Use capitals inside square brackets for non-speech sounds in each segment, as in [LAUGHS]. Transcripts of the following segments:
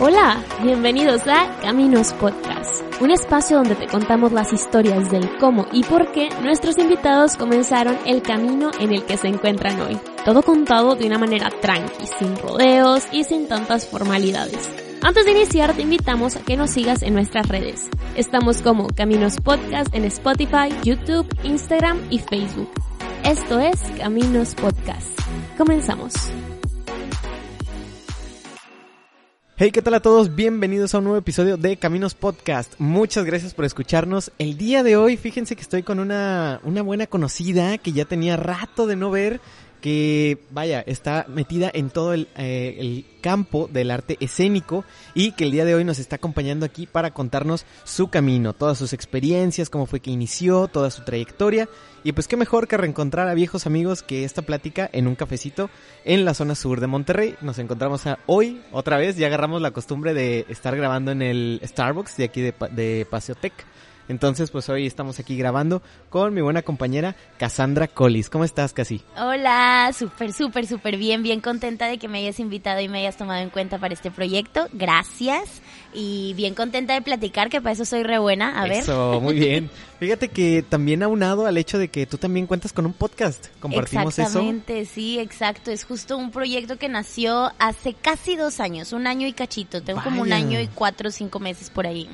Hola, bienvenidos a Caminos Podcast, un espacio donde te contamos las historias del cómo y por qué nuestros invitados comenzaron el camino en el que se encuentran hoy. Todo contado de una manera tranqui, sin rodeos y sin tantas formalidades. Antes de iniciar, te invitamos a que nos sigas en nuestras redes. Estamos como Caminos Podcast en Spotify, YouTube, Instagram y Facebook. Esto es Caminos Podcast. Comenzamos. Hey, ¿qué tal a todos? Bienvenidos a un nuevo episodio de Caminos Podcast. Muchas gracias por escucharnos. El día de hoy, fíjense que estoy con una, una buena conocida que ya tenía rato de no ver que, vaya, está metida en todo el, eh, el, campo del arte escénico y que el día de hoy nos está acompañando aquí para contarnos su camino, todas sus experiencias, cómo fue que inició, toda su trayectoria. Y pues qué mejor que reencontrar a viejos amigos que esta plática en un cafecito en la zona sur de Monterrey. Nos encontramos hoy, otra vez, ya agarramos la costumbre de estar grabando en el Starbucks de aquí de, de Paseo Tech. Entonces, pues hoy estamos aquí grabando con mi buena compañera Cassandra Collis. ¿Cómo estás, Casi? Hola, súper, súper, súper bien, bien contenta de que me hayas invitado y me hayas tomado en cuenta para este proyecto. Gracias. Y bien contenta de platicar, que para eso soy re buena. A ver. Eso, muy bien. Fíjate que también aunado al hecho de que tú también cuentas con un podcast. Compartimos Exactamente, sí, exacto. Es justo un proyecto que nació hace casi dos años, un año y cachito. Tengo como un año y cuatro o cinco meses por ahí.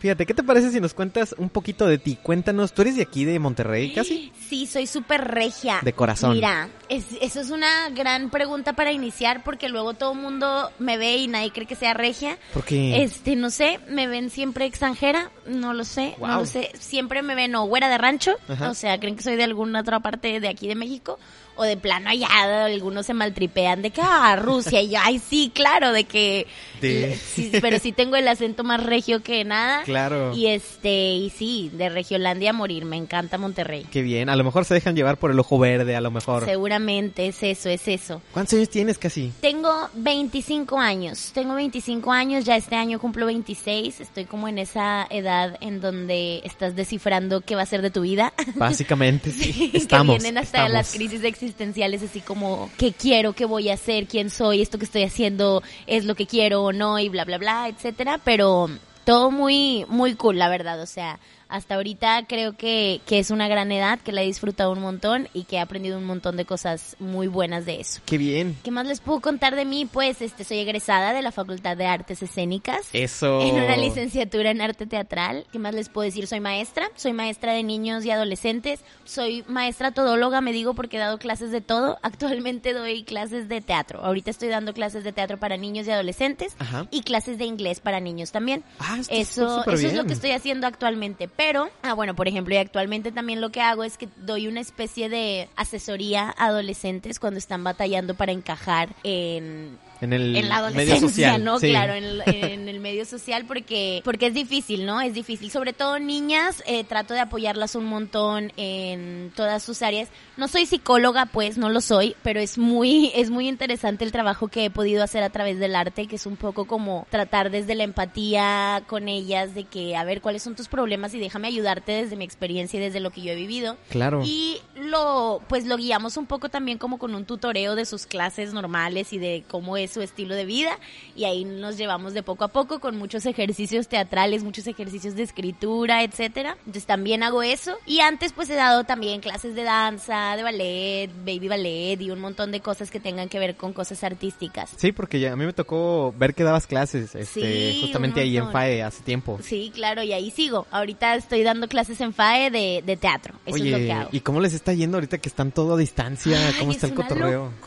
Fíjate, ¿qué te parece si nos cuentas un poquito de ti? Cuéntanos, ¿tú eres de aquí, de Monterrey, casi? Sí, soy súper regia. De corazón. Mira, es, eso es una gran pregunta para iniciar porque luego todo el mundo me ve y nadie cree que sea regia. ¿Por qué? Este, no sé, me ven siempre extranjera, no lo sé, no lo sé. Siempre me ven o güera de rancho, Ajá. o sea, creen que soy de alguna otra parte de aquí de México, o de plano allá, algunos se maltripean de que, ah, Rusia, y yo, ay, sí, claro, de que, de... [LAUGHS] Sí, pero sí tengo el acento más regio que nada. Claro. Y este, y sí, de Regiolandia a morir, me encanta Monterrey. Qué bien, a lo mejor se dejan llevar por el ojo verde, a lo mejor. Seguramente, es eso, es eso. ¿Cuántos años tienes casi? Tengo 25 años, tengo 25 años, ya este año cumplo 26, estoy como en esa edad en donde estás descifrando qué va a ser de tu vida. [LAUGHS] Básicamente, sí, [LAUGHS] estamos. Que vienen hasta estamos. las crisis existenciales, así como, ¿qué quiero? ¿Qué voy a hacer? ¿Quién soy? ¿Esto que estoy haciendo es lo que quiero o no? Y bla, bla, bla, etcétera. Pero todo muy, muy cool, la verdad. O sea, hasta ahorita creo que, que es una gran edad, que la he disfrutado un montón y que he aprendido un montón de cosas muy buenas de eso. Qué bien. ¿Qué más les puedo contar de mí? Pues este soy egresada de la Facultad de Artes Escénicas. Eso. En una licenciatura en arte teatral. ¿Qué más les puedo decir? Soy maestra, soy maestra de niños y adolescentes, soy maestra todóloga, me digo porque he dado clases de todo. [LAUGHS] Actualmente doy clases de teatro. Ahorita estoy dando clases de teatro para niños y adolescentes Ajá. y clases de inglés para niños también. Ah, está Eso, eso es lo que estoy haciendo actualmente. Pero, ah, bueno, por ejemplo, y actualmente también lo que hago es que doy una especie de asesoría a adolescentes cuando están batallando para encajar en En el en la medio social. ¿no? sí. Claro, en el, en el medio social porque porque es difícil, ¿no? Es difícil. Sobre todo niñas, eh, trato de apoyarlas un montón en todas sus áreas. No soy psicóloga, pues, no lo soy, pero es muy [LAUGHS] es muy interesante el trabajo que he podido hacer a través del arte, que es un poco como tratar desde la empatía con ellas, de que a ver cuáles son tus problemas y déjame ayudarte desde mi experiencia y desde lo que yo he vivido. Claro. Y lo, pues lo guiamos un poco también como con un tutoreo de sus clases normales y de cómo es su estilo de vida. Y ahí nos llevamos de poco a poco con muchos ejercicios teatrales, muchos ejercicios de escritura, etcétera. Entonces también hago eso. Y antes pues he dado también clases de danza, de ballet, baby ballet y un montón de cosas que tengan que ver con cosas artísticas. Sí, porque ya a mí me tocó ver que dabas clases, este, Sí, justamente ahí en. FAE hace tiempo. Sí, claro, y ahí sigo. Ahorita estoy dando clases en FAE de, de teatro. Eso Oye, es lo que hago. ¿y cómo les está yendo ahorita que están todo a distancia? ¿Cómo Ay, está es el una cotorreo? locura,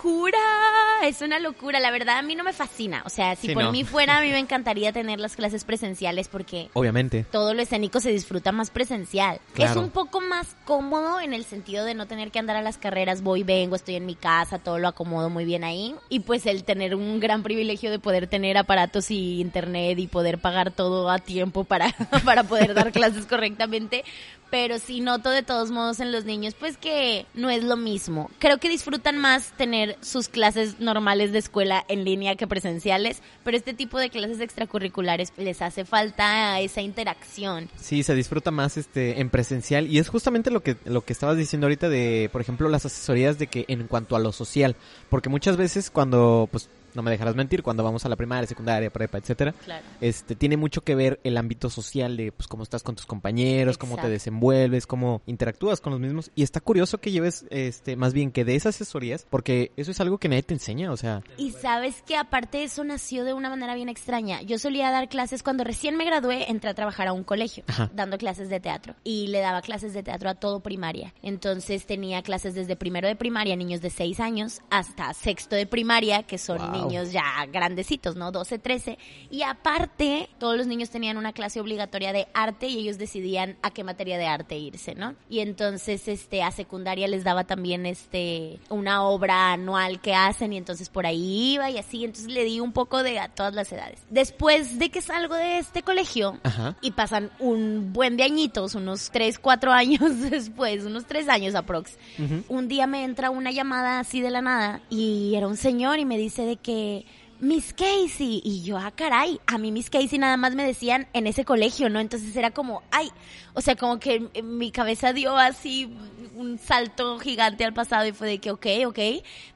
es una locura. La verdad, a mí no me fascina. O sea, si Sí, por no. mí fuera, a mí me [LAUGHS] encantaría tener las clases presenciales porque Obviamente. todo lo escénico se disfruta más presencial. Claro. Es un poco más cómodo en el sentido de no tener que andar a las carreras, voy, vengo, estoy en mi casa, todo lo acomodo muy bien ahí. Y pues el tener un gran privilegio de poder tener aparatos y internet y poder pagar todo a tiempo para, [LAUGHS] para poder dar [LAUGHS] clases correctamente. Pero sí noto de todos modos en los niños, pues que no es lo mismo. Creo que disfrutan más tener sus clases normales de escuela en línea que presenciales, pero este tipo de clases extracurriculares les hace falta esa interacción. Sí, se disfruta más este en presencial y es justamente lo que lo que estabas diciendo ahorita de, por ejemplo, las asesorías de que en cuanto a lo social, porque muchas veces cuando pues no me dejarás mentir, cuando vamos a la primaria, secundaria, prepa, etcétera, Claro. este tiene mucho que ver el ámbito social de pues cómo estás con tus compañeros, cómo te desenvuelves, cómo interactúas con los mismos y está curioso que lleves este más bien que de esas asesorías porque eso es algo que nadie te enseña, o sea, Y sabes que aparte eso nació de una manera bien extraña. Yo solía dar clases cuando recién me gradué, entré a trabajar a un colegio, Ajá. dando clases de teatro. Y le daba clases de teatro a todo primaria. Entonces tenía clases desde primero de primaria, niños de 6 años, hasta sexto de primaria, que son Wow. niños ya grandecitos, ¿no? 12, 13. Y aparte, todos los niños tenían una clase obligatoria de arte y ellos decidían a qué materia de arte irse, ¿no? Y entonces, este, a secundaria les daba también, este, una obra anual que hacen y entonces por ahí iba y así. Entonces le di un poco de a todas las edades. Después de que salgo de este colegio, Ajá. y pasan un buen de añitos, unos 3, 4 [LAUGHS] años después, unos 3 años aprox. Ujú. Un día me entra una llamada así de la nada y era un señor y me dice de que Miss Casey y yo, ah caray, a mí Miss Casey nada más me decían en ese colegio, ¿no? Entonces era como, ay, o sea, como que en mi cabeza dio así un salto gigante al pasado y fue de que, ok, ok,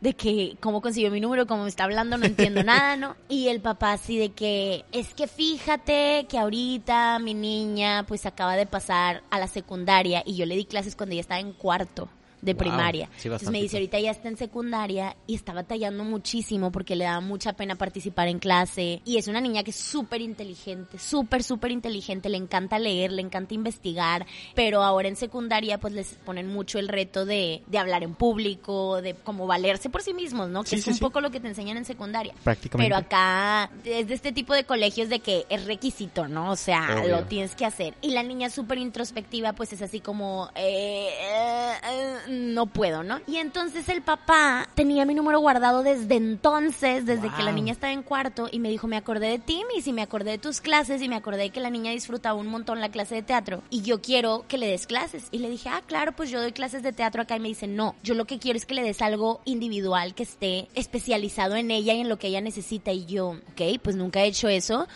de que cómo consiguió mi número, cómo me está hablando, no entiendo [LAUGHS] nada, ¿no? Y el papá así de que, es que fíjate que ahorita mi niña pues acaba de pasar a la secundaria y yo le di clases cuando ella estaba en cuarto de Wow, primaria. sí, Entonces me dice, ahorita ya está en secundaria y está batallando muchísimo porque le da mucha pena participar en clase. Y es una niña que es súper inteligente, súper, súper inteligente, le encanta leer, le encanta investigar, pero ahora en secundaria pues les ponen mucho el reto de, de hablar en público, de como valerse por sí mismos, ¿no? Que Sí, es sí, un poco lo que te enseñan en secundaria. Prácticamente. Pero acá es de este tipo de colegios de que es requisito, ¿no? O sea, Obvio. lo tienes que hacer. Y la niña súper introspectiva, pues es así como, eh, eh, eh, no puedo, ¿no? Y entonces el papá tenía mi número guardado desde entonces, desde que la niña estaba en cuarto, y me dijo, me acordé de ti, y me acordé de tus clases, y me acordé de que la niña disfrutaba un montón la clase de teatro, y yo quiero que le des clases. Y le dije, ah, claro, pues yo doy clases de teatro acá, y me dice, no, yo lo que quiero es que le des algo individual, que esté especializado en ella y en lo que ella necesita, y yo, ok, pues nunca he hecho eso,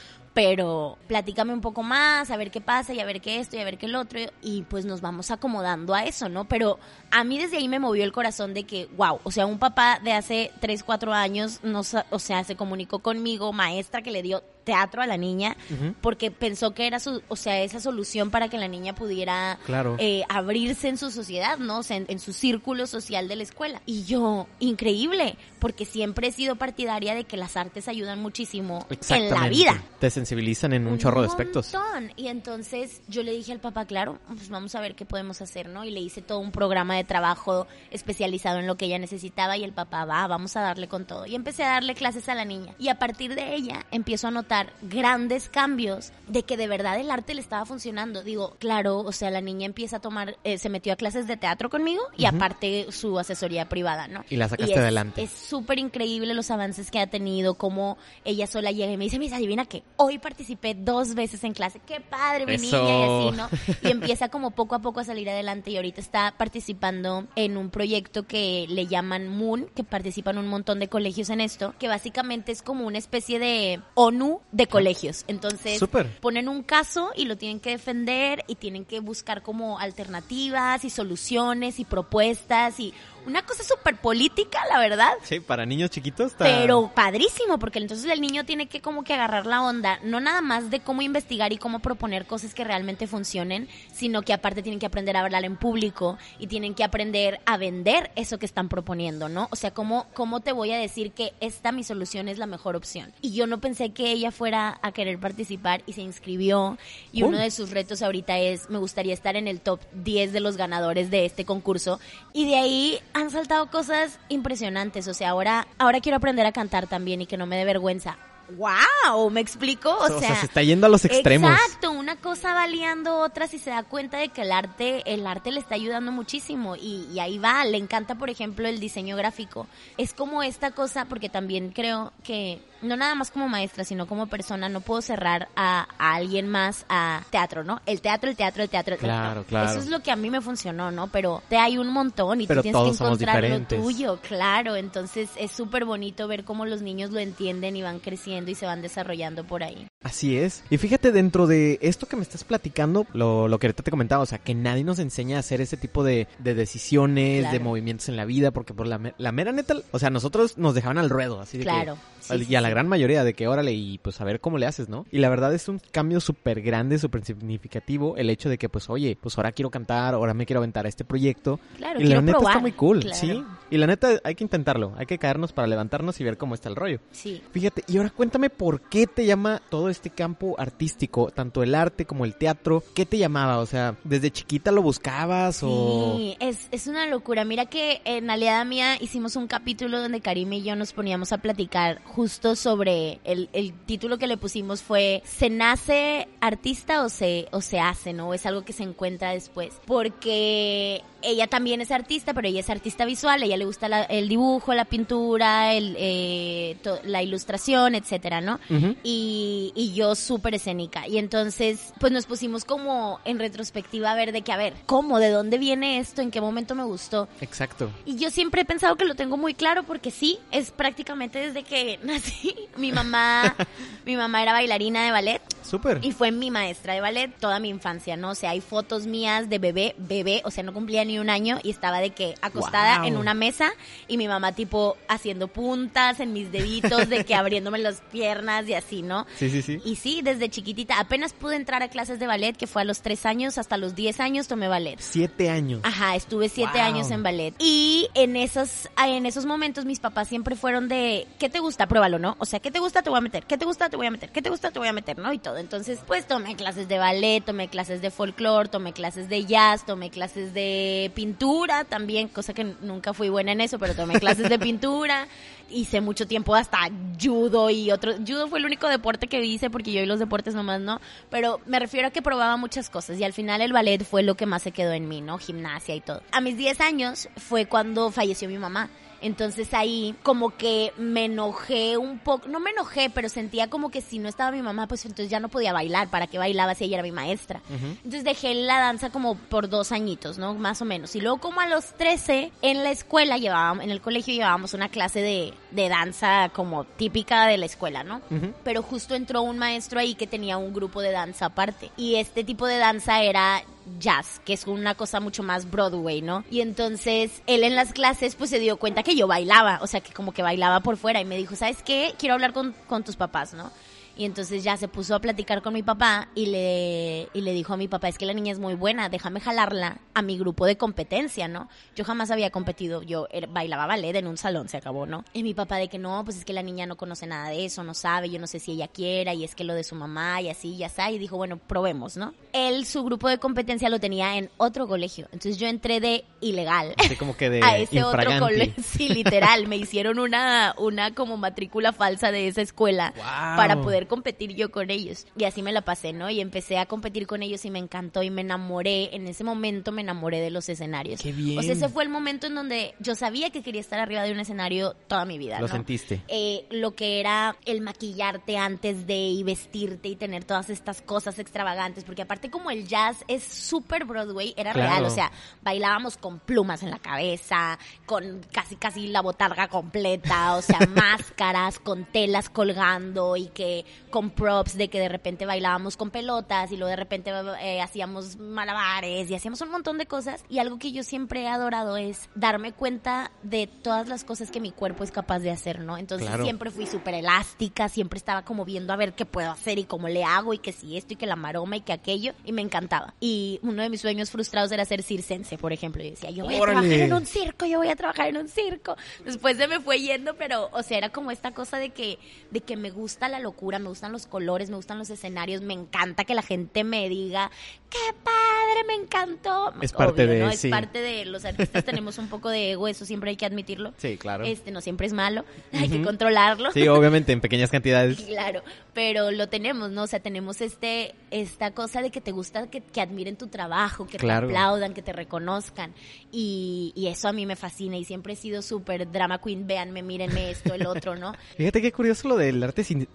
pero platícame un poco más, a ver qué pasa y a ver qué esto y a ver qué el otro y pues nos vamos acomodando a eso, ¿no? Pero a mí desde ahí me movió el corazón de que, wow, o sea, un papá de hace 3, 4 años, nos, o sea, se comunicó conmigo, maestra que le dio teatro a la niña, porque pensó que era su, o sea, esa solución para que la niña pudiera Claro. eh, abrirse en su sociedad, ¿no? O sea, en, en su círculo social de la escuela. Y yo, increíble, porque siempre he sido partidaria de que las artes ayudan muchísimo en la vida. Te sensibilizan en un, chorro de aspectos. montón. Y entonces yo le dije al papá, claro, pues vamos a ver qué podemos hacer, ¿no? Y le hice todo un programa de trabajo especializado en lo que ella necesitaba y el papá, va, vamos a darle con todo. Y empecé a darle clases a la niña. Y a partir de ella empiezo a notar grandes cambios de que de verdad el arte le estaba funcionando. Digo, claro, o sea, la niña empieza a tomar, eh, se metió a clases de teatro conmigo y Ujú. aparte su asesoría privada, ¿no? Y la sacaste es- adelante. Es súper increíble los avances que ha tenido, como ella sola llega y me dice, Miss, adivina qué, hoy participé dos veces en clase, qué padre mi Eso. niña y así, ¿no? Y empieza como poco a poco a salir adelante y ahorita está participando en un proyecto que le llaman Moon, que participan un montón de colegios en esto, que básicamente es como una especie de ONU de colegios. Entonces ponen un caso y lo tienen que defender y tienen que buscar como alternativas y soluciones y propuestas y una cosa súper política, la verdad. Sí, para niños chiquitos está... Pero padrísimo, porque entonces el niño tiene que como que agarrar la onda, no nada más de cómo investigar y cómo proponer cosas que realmente funcionen, sino que aparte tienen que aprender a hablar en público y tienen que aprender a vender eso que están proponiendo, ¿no? O sea, ¿cómo, cómo te voy a decir que esta mi solución es la mejor opción? Y yo no pensé que ella fuera a querer participar y se inscribió y uno de sus retos ahorita es, me gustaría estar en el top 10 de los ganadores de este concurso y de ahí han saltado cosas impresionantes, o sea, ahora, ahora quiero aprender a cantar también y que no me dé vergüenza. ¡Wow! ¿Me explico? O, O sea, se está yendo a los extremos. Exacto, una cosa va liando otras y se da cuenta de que el arte, el arte le está ayudando muchísimo y, y ahí va, le encanta por ejemplo el diseño gráfico. Es como esta cosa, porque también creo que no nada más como maestra, sino como persona, no puedo cerrar a, a alguien más a teatro, ¿no? El teatro, el teatro, el teatro, el teatro. Claro, claro. Eso es lo que a mí me funcionó, ¿no? Pero te hay un montón y Pero tú tienes que encontrar lo tuyo, claro. Entonces es súper bonito ver cómo los niños lo entienden y van creciendo y se van desarrollando por ahí. Así es. Y fíjate, dentro de esto que me estás platicando, lo, lo que ahorita te comentaba, o sea, que nadie nos enseña a hacer ese tipo de, de decisiones, Claro. de movimientos en la vida, porque por la, la mera neta, o sea, nosotros nos dejaban al ruedo, así de que- Claro. sí, y a la sí. gran mayoría de que órale y pues a ver cómo le haces, ¿no? Y la verdad es un cambio súper grande, súper significativo el hecho de que pues oye, pues ahora quiero cantar, ahora me quiero aventar a este proyecto. Claro, y la neta probar. está muy cool, Claro. ¿sí? Y la neta hay que intentarlo, hay que caernos para levantarnos y ver cómo está el rollo. Sí. Fíjate, y ahora cuéntame por qué te llama todo este campo artístico, tanto el arte como el teatro. ¿Qué te llamaba? O sea, ¿desde chiquita lo buscabas o...? Sí, es, es una locura. Mira que en Aliada Mía hicimos un capítulo donde Karim y yo nos poníamos a platicar justo sobre el, el título que le pusimos fue ¿Se nace artista o se, o se hace, no? Es algo que se encuentra después. Porque ella también es artista, pero ella es artista visual, a ella le gusta la- el dibujo, la pintura, el, eh, to- la ilustración, etcétera, ¿no? Y, y yo súper escénica. Y entonces, pues nos pusimos como en retrospectiva a ver de que, a ver, ¿cómo? ¿De dónde viene esto? ¿En qué momento me gustó? Exacto. Y yo siempre he pensado que lo tengo muy claro porque sí, es prácticamente desde que [LAUGHS] nací. Mi mamá, [LAUGHS] mi mamá era bailarina de ballet Súper. y fue mi maestra de ballet toda mi infancia, ¿no? O sea, hay fotos mías de bebé, bebé, o sea, no cumplía ni un año y estaba de que acostada en una mesa y mi mamá tipo haciendo puntas en mis deditos, de que [LAUGHS] abriéndome las piernas y así, ¿no? Sí, sí, sí. Y sí, desde chiquitita, apenas pude entrar a clases de ballet, que fue a los tres años, hasta los 10 años tomé ballet. Siete años. Ajá, estuve siete Wow. años en ballet. Y en esos, en esos momentos mis papás siempre fueron de, ¿qué te gusta? Pruébalo, ¿no? O sea, ¿qué te gusta? Te voy a meter. ¿Qué te gusta? Te voy a meter. ¿Qué te gusta? Te voy a meter, ¿no? Y todo. Entonces, pues tomé clases de ballet, tomé clases de folclore, tomé clases de jazz, tomé clases de pintura también, cosa que nunca fui buena en eso, pero tomé clases de [LAUGHS] pintura. Hice mucho tiempo hasta judo y otro. Judo fue el único deporte que hice porque yo y los deportes nomás no. Pero me refiero a que probaba muchas cosas y al final el ballet fue lo que más se quedó en mí, ¿no? Gimnasia y todo. A mis 10 años fue cuando falleció mi mamá. Entonces ahí como que me enojé un poco, no me enojé, pero sentía como que si no estaba mi mamá, pues entonces ya no podía bailar, ¿para qué bailaba si ella era mi maestra? Entonces dejé la danza como por dos añitos, ¿no? Más o menos. Y luego como a los 13 en la escuela llevábamos, en el colegio llevábamos una clase de, de danza como típica de la escuela, ¿no? Pero justo entró un maestro ahí que tenía un grupo de danza aparte. Y este tipo de danza era jazz, que es una cosa mucho más Broadway, ¿no? Y entonces él en las clases pues se dio cuenta que yo bailaba, o sea, que como que bailaba por fuera y me dijo, ¿sabes qué? Quiero hablar con, con tus papás, ¿no? Y entonces ya se puso a platicar con mi papá y le, y le dijo a mi papá, es que la niña es muy buena, déjame jalarla a mi grupo de competencia, ¿no? Yo jamás había competido, yo bailaba ballet en un salón, se acabó, ¿no? Y mi papá de que no, pues es que la niña no conoce nada de eso, no sabe, yo no sé si ella quiera, y es que lo de su mamá y así, ya está, y dijo, bueno, probemos, ¿no? Él, su grupo de competencia lo tenía en otro colegio, entonces yo entré de ilegal Así como que de [LAUGHS] a ese otro colegio. [LAUGHS] Sí, literal. Me hicieron una, una como matrícula falsa de esa escuela Guau. para poder competir yo con ellos. Y así me la pasé, ¿no? Y empecé a competir con ellos y me encantó y me enamoré. En ese momento me enamoré de los escenarios. Qué bien. O sea, ese fue el momento en donde yo sabía que quería estar arriba de un escenario toda mi vida. Lo sentiste. eh, lo que era el maquillarte antes de y vestirte y tener todas estas cosas extravagantes, porque aparte como el jazz es súper Broadway, era Claro. real, o sea, bailábamos con plumas en la cabeza, con casi casi la botarga completa, o sea, [LAUGHS] máscaras, con telas colgando y que con props de que de repente bailábamos con pelotas y luego de repente eh, hacíamos malabares y hacíamos un montón de cosas y algo que yo siempre he adorado es darme cuenta de todas las cosas que mi cuerpo es capaz de hacer, ¿no? Entonces Claro. siempre fui súper elástica, siempre estaba como viendo a ver qué puedo hacer y cómo le hago y que si esto y que la maroma y que aquello y me encantaba. Y uno de mis sueños frustrados era ser circense, por ejemplo. Y decía, yo voy a trabajar en un circo, yo voy a trabajar en un circo. Después se me fue yendo, pero, o sea, era como esta cosa de que, de que me gusta la locura, me gustan los colores, me gustan los escenarios, me encanta que la gente me diga, qué padre me encantó. Es parte Obvio, de- ¿no? Es sí. parte de los artistas tenemos un poco de ego, eso siempre hay que admitirlo. Sí, claro. Este no siempre es malo, [LAUGHS] hay que controlarlo. Sí, obviamente en pequeñas cantidades. [LAUGHS] Claro, pero lo tenemos, ¿no? O sea, tenemos este, esta cosa de que te gusta que, que admiren tu trabajo, que Claro. te aplaudan, que te reconozcan. Y, y eso a mí me fascina y siempre he sido súper drama queen, véanme, mírenme esto, el otro, ¿no? [LAUGHS] Fíjate qué curioso lo del arte cin-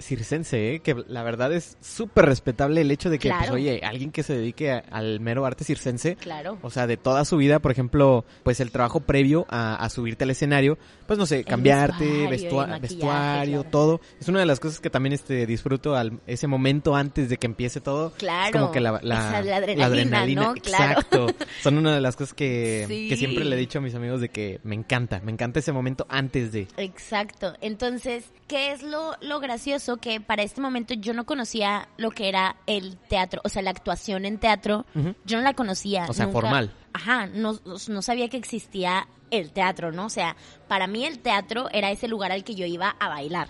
¿eh? que la verdad es súper respetable el hecho de que, pues, Claro. oye, alguien que se dedique a- al mero arte circense, Claro. o sea, de toda su vida, por ejemplo, pues el trabajo previo a, a subirte al escenario, pues no sé, cambiarte, vestuario, vestua- el vestuario, claro. todo. Es una de las cosas que también este disfruto al ese momento antes de que empiece todo. Claro. Es como que la, la, Esa, la adrenalina. Exacto. Son una de las cosas que, Sí. que siempre le he dicho a mis amigos de que me encanta, me encanta ese momento antes de. Exacto. Entonces, ¿qué es lo, lo gracioso? Que para este momento yo no conocía lo que era el teatro, o sea, la actuación en teatro. Yo no la conocía. O sea, nunca. formal. Ajá, no, no sabía que existía el teatro, ¿no? O sea, para mí el teatro era ese lugar al que yo iba a bailar.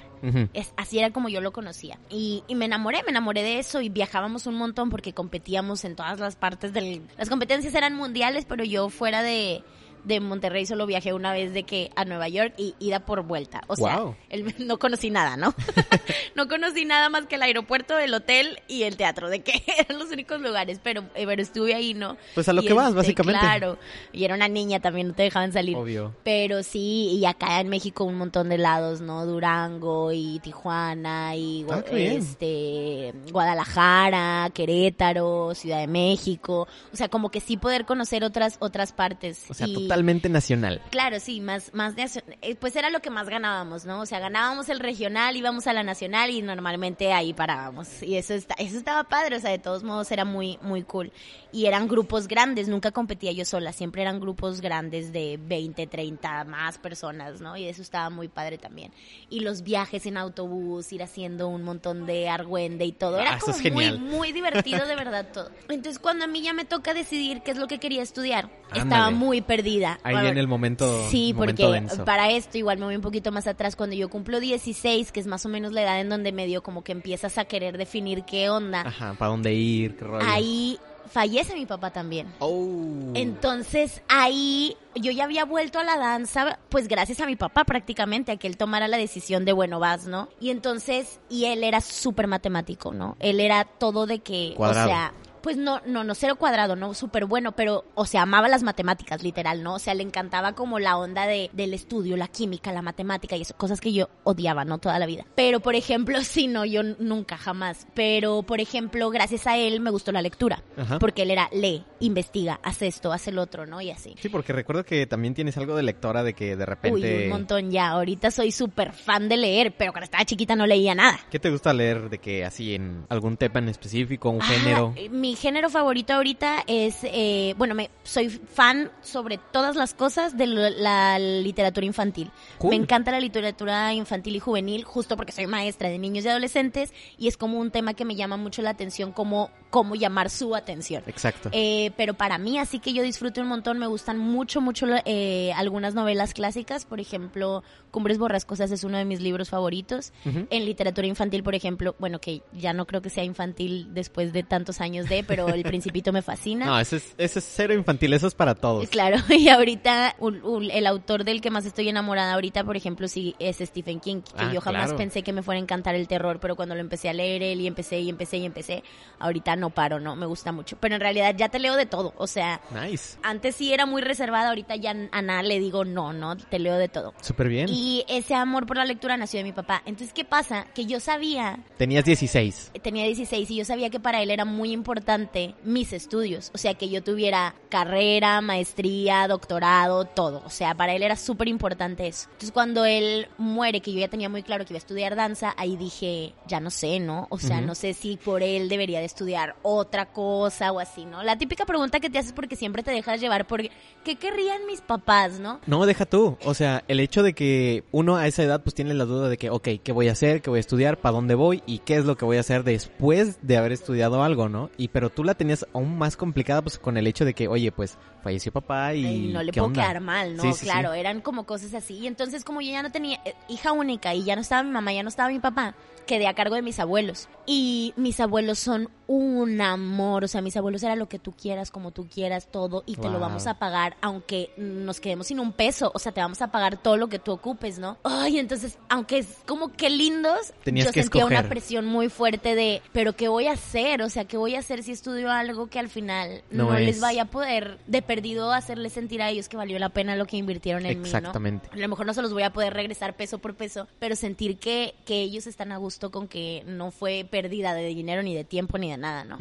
Es, así era como yo lo conocía. Y, y me enamoré, me enamoré de eso y viajábamos un montón porque competíamos en todas las partes del... Las competencias eran mundiales, pero yo fuera de, de Monterrey solo viajé una vez de que a Nueva York y ida por vuelta. O sea, el- no conocí nada, ¿no? [LAUGHS] [LAUGHS] no conocí nada más que el aeropuerto, el hotel y el teatro, de que [LAUGHS] eran los únicos lugares, pero, eh, pero estuve ahí, ¿no? Pues a lo Y, que vas, este, básicamente. Claro, y era una niña también, no te dejaban salir. Obvio. Pero sí, y acá en México un montón de lados, ¿no? Durango y Tijuana y Ah, este Guadalajara, Querétaro, Ciudad de México, o sea, como que sí poder conocer otras otras partes. O sea, Y- totalmente nacional. Claro, sí, más, más de, eh, pues era lo que más ganábamos, ¿no? O sea, ganábamos el regional, íbamos a la nacional y normalmente ahí parábamos. Y eso está, eso estaba padre, o sea, de todos modos era muy, muy cool. Y eran grupos grandes, nunca competía yo sola, siempre eran grupos grandes de 20, 30 más personas, ¿no? Y eso estaba muy padre también. Y los viajes en autobús, ir haciendo un montón de argüende y todo, Ah, era eso como es muy, muy divertido de [LAUGHS] verdad todo. Entonces cuando a mí ya me toca decidir qué es lo que quería estudiar, estaba muy perdida. Ahí viene el momento. Sí, porque denso. para esto igual me voy un poquito más atrás. Cuando yo cumplo 16, que es más o menos la edad en donde medio como que empiezas a querer definir qué onda, Ajá, para dónde ir, qué rollo. ahí fallece mi papá también. Oh. Entonces ahí yo ya había vuelto a la danza, pues gracias a mi papá prácticamente, a que él tomara la decisión de bueno vas, ¿no? Y entonces, y él era súper matemático, ¿no? Él era todo de que, Cuadrado. o sea, pues no, no, no cero cuadrado, no súper bueno, pero, o sea, amaba las matemáticas, literal, ¿no? O sea, le encantaba como la onda de, del estudio, la química, la matemática y eso, cosas que yo odiaba, ¿no? Toda la vida. Pero, por ejemplo, [LAUGHS] sí, no, yo nunca, jamás. Pero, por ejemplo, gracias a él me gustó la lectura. Ajá. Porque él era, lee, investiga, haz esto, haz el otro, ¿no? Y así. Sí, porque recuerdo que también tienes algo de lectora de que de repente. Uy, un montón ya. Ahorita soy súper fan de leer, pero cuando estaba chiquita no leía nada. ¿Qué te gusta leer de que así en algún tema en específico, un Ah, género? mi género favorito ahorita es, eh, bueno, me, soy fan sobre todas las cosas de lo- la literatura infantil. Cool. Me encanta la literatura infantil y juvenil, justo porque soy maestra de niños y adolescentes y es como un tema que me llama mucho la atención, como cómo llamar su atención. Exacto. Eh, pero para mí, así que yo disfruto un montón, me gustan mucho, mucho eh, algunas novelas clásicas, por ejemplo, Cumbres Borrascosas es uno de mis libros favoritos. Ujú. En literatura infantil, por ejemplo, bueno, que ya no creo que sea infantil después de tantos años de, pero El Principito me fascina. [LAUGHS] No, ese es, ese es cero infantil, eso es para todos. Claro, [LAUGHS] y ahorita un- un- el autor del que más estoy enamorada ahorita, por ejemplo, sí es Stephen King, que Ah, yo jamás claro. pensé que me fuera a encantar el terror, pero cuando lo empecé a leer él y empecé y empecé y empecé, ahorita no paro, no, me gusta mucho. Pero en realidad ya te leo de todo, o sea, Nice. antes sí era muy reservada, ahorita ya a nada le digo no, no, te leo de todo. Súper bien. Y ese amor por la lectura nació de mi papá. Entonces, ¿qué pasa? Que yo sabía Tenías 16. tenía 16 y yo sabía que para él era muy importante mis estudios. O sea, que yo tuviera carrera, maestría, doctorado, todo. O sea, para él era súper importante eso. Entonces, cuando él muere, que yo ya tenía muy claro que iba a estudiar danza, ahí dije, ya no sé, ¿no? O sea, no sé si por él debería de estudiar otra cosa o así, ¿no? La típica pregunta que te haces porque siempre te dejas llevar por qué querrían mis papás, ¿no? No, deja tú. O sea, el hecho de que uno a esa edad pues tiene la duda de que, ok, ¿qué voy a hacer? ¿Qué voy a estudiar? ¿Para dónde voy? ¿Y qué es lo que voy a hacer después de haber estudiado algo, no? Y pero tú la tenías aún más complicada pues con el hecho de que, oye, pues falleció papá y... Ay, no le ¿qué puedo onda? quedar mal, ¿no? Sí, sí, claro, sí. eran como cosas así. Y entonces, como yo ya no tenía eh, hija única y ya no estaba mi mamá, ya no estaba mi papá, quedé a cargo de mis abuelos. Y mis abuelos son un amor, o sea, mis abuelos era lo que tú quieras, como tú quieras, todo, y te lo vamos a pagar, aunque nos quedemos sin un peso, o sea, te vamos a pagar todo lo que tú ocupes, ¿no? Ay, entonces, aunque es como que lindos, Tenías yo que sentía una presión muy fuerte de, pero ¿qué voy a hacer? O sea, ¿qué voy a hacer si estudio algo que al final No no, es. les vaya a poder de perdido hacerles sentir a ellos que valió la pena lo que invirtieron en mí, ¿no? Exactamente. A lo mejor no se los voy a poder regresar peso por peso, pero sentir que, que ellos están a gusto con que no fue pérdida de dinero, ni de tiempo, ni de nada, ¿no?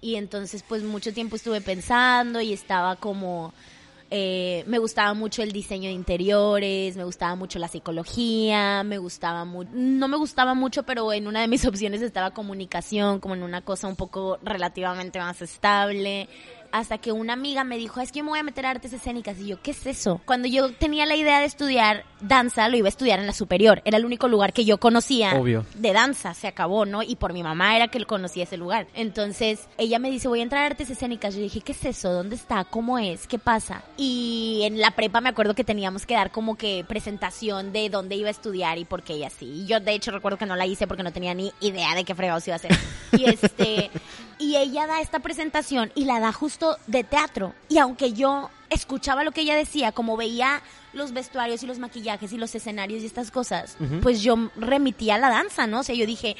Y entonces, pues mucho tiempo estuve pensando y estaba como... eh, me gustaba mucho el diseño de interiores, me gustaba mucho la psicología, me gustaba mucho, no me gustaba mucho, pero en una de mis [LAUGHS] opciones estaba comunicación, como en una cosa un poco relativamente más estable. Hasta que una amiga me dijo, es que yo me voy a meter a artes escénicas. Y yo, ¿qué es eso? Cuando yo tenía la idea de estudiar danza, lo iba a estudiar en la superior. Era el único lugar que yo conocía Obvio. de danza, se acabó, ¿no? Y por mi mamá era que conocía ese lugar. Entonces, ella me dice, voy a entrar a artes escénicas. Yo dije, ¿qué es eso? ¿Dónde está? ¿Cómo es? ¿Qué pasa? Y en la prepa me acuerdo que teníamos que dar como que presentación de dónde iba a estudiar y por qué y así. Y yo, de hecho, recuerdo que no la hice porque no tenía ni idea de qué fregados iba a hacer. Y este, y ella da esta presentación y la da justo de teatro. Y aunque yo escuchaba lo que ella decía, como veía los vestuarios y los maquillajes y los escenarios y estas cosas, pues yo remitía a la danza, ¿no? O sea, yo dije,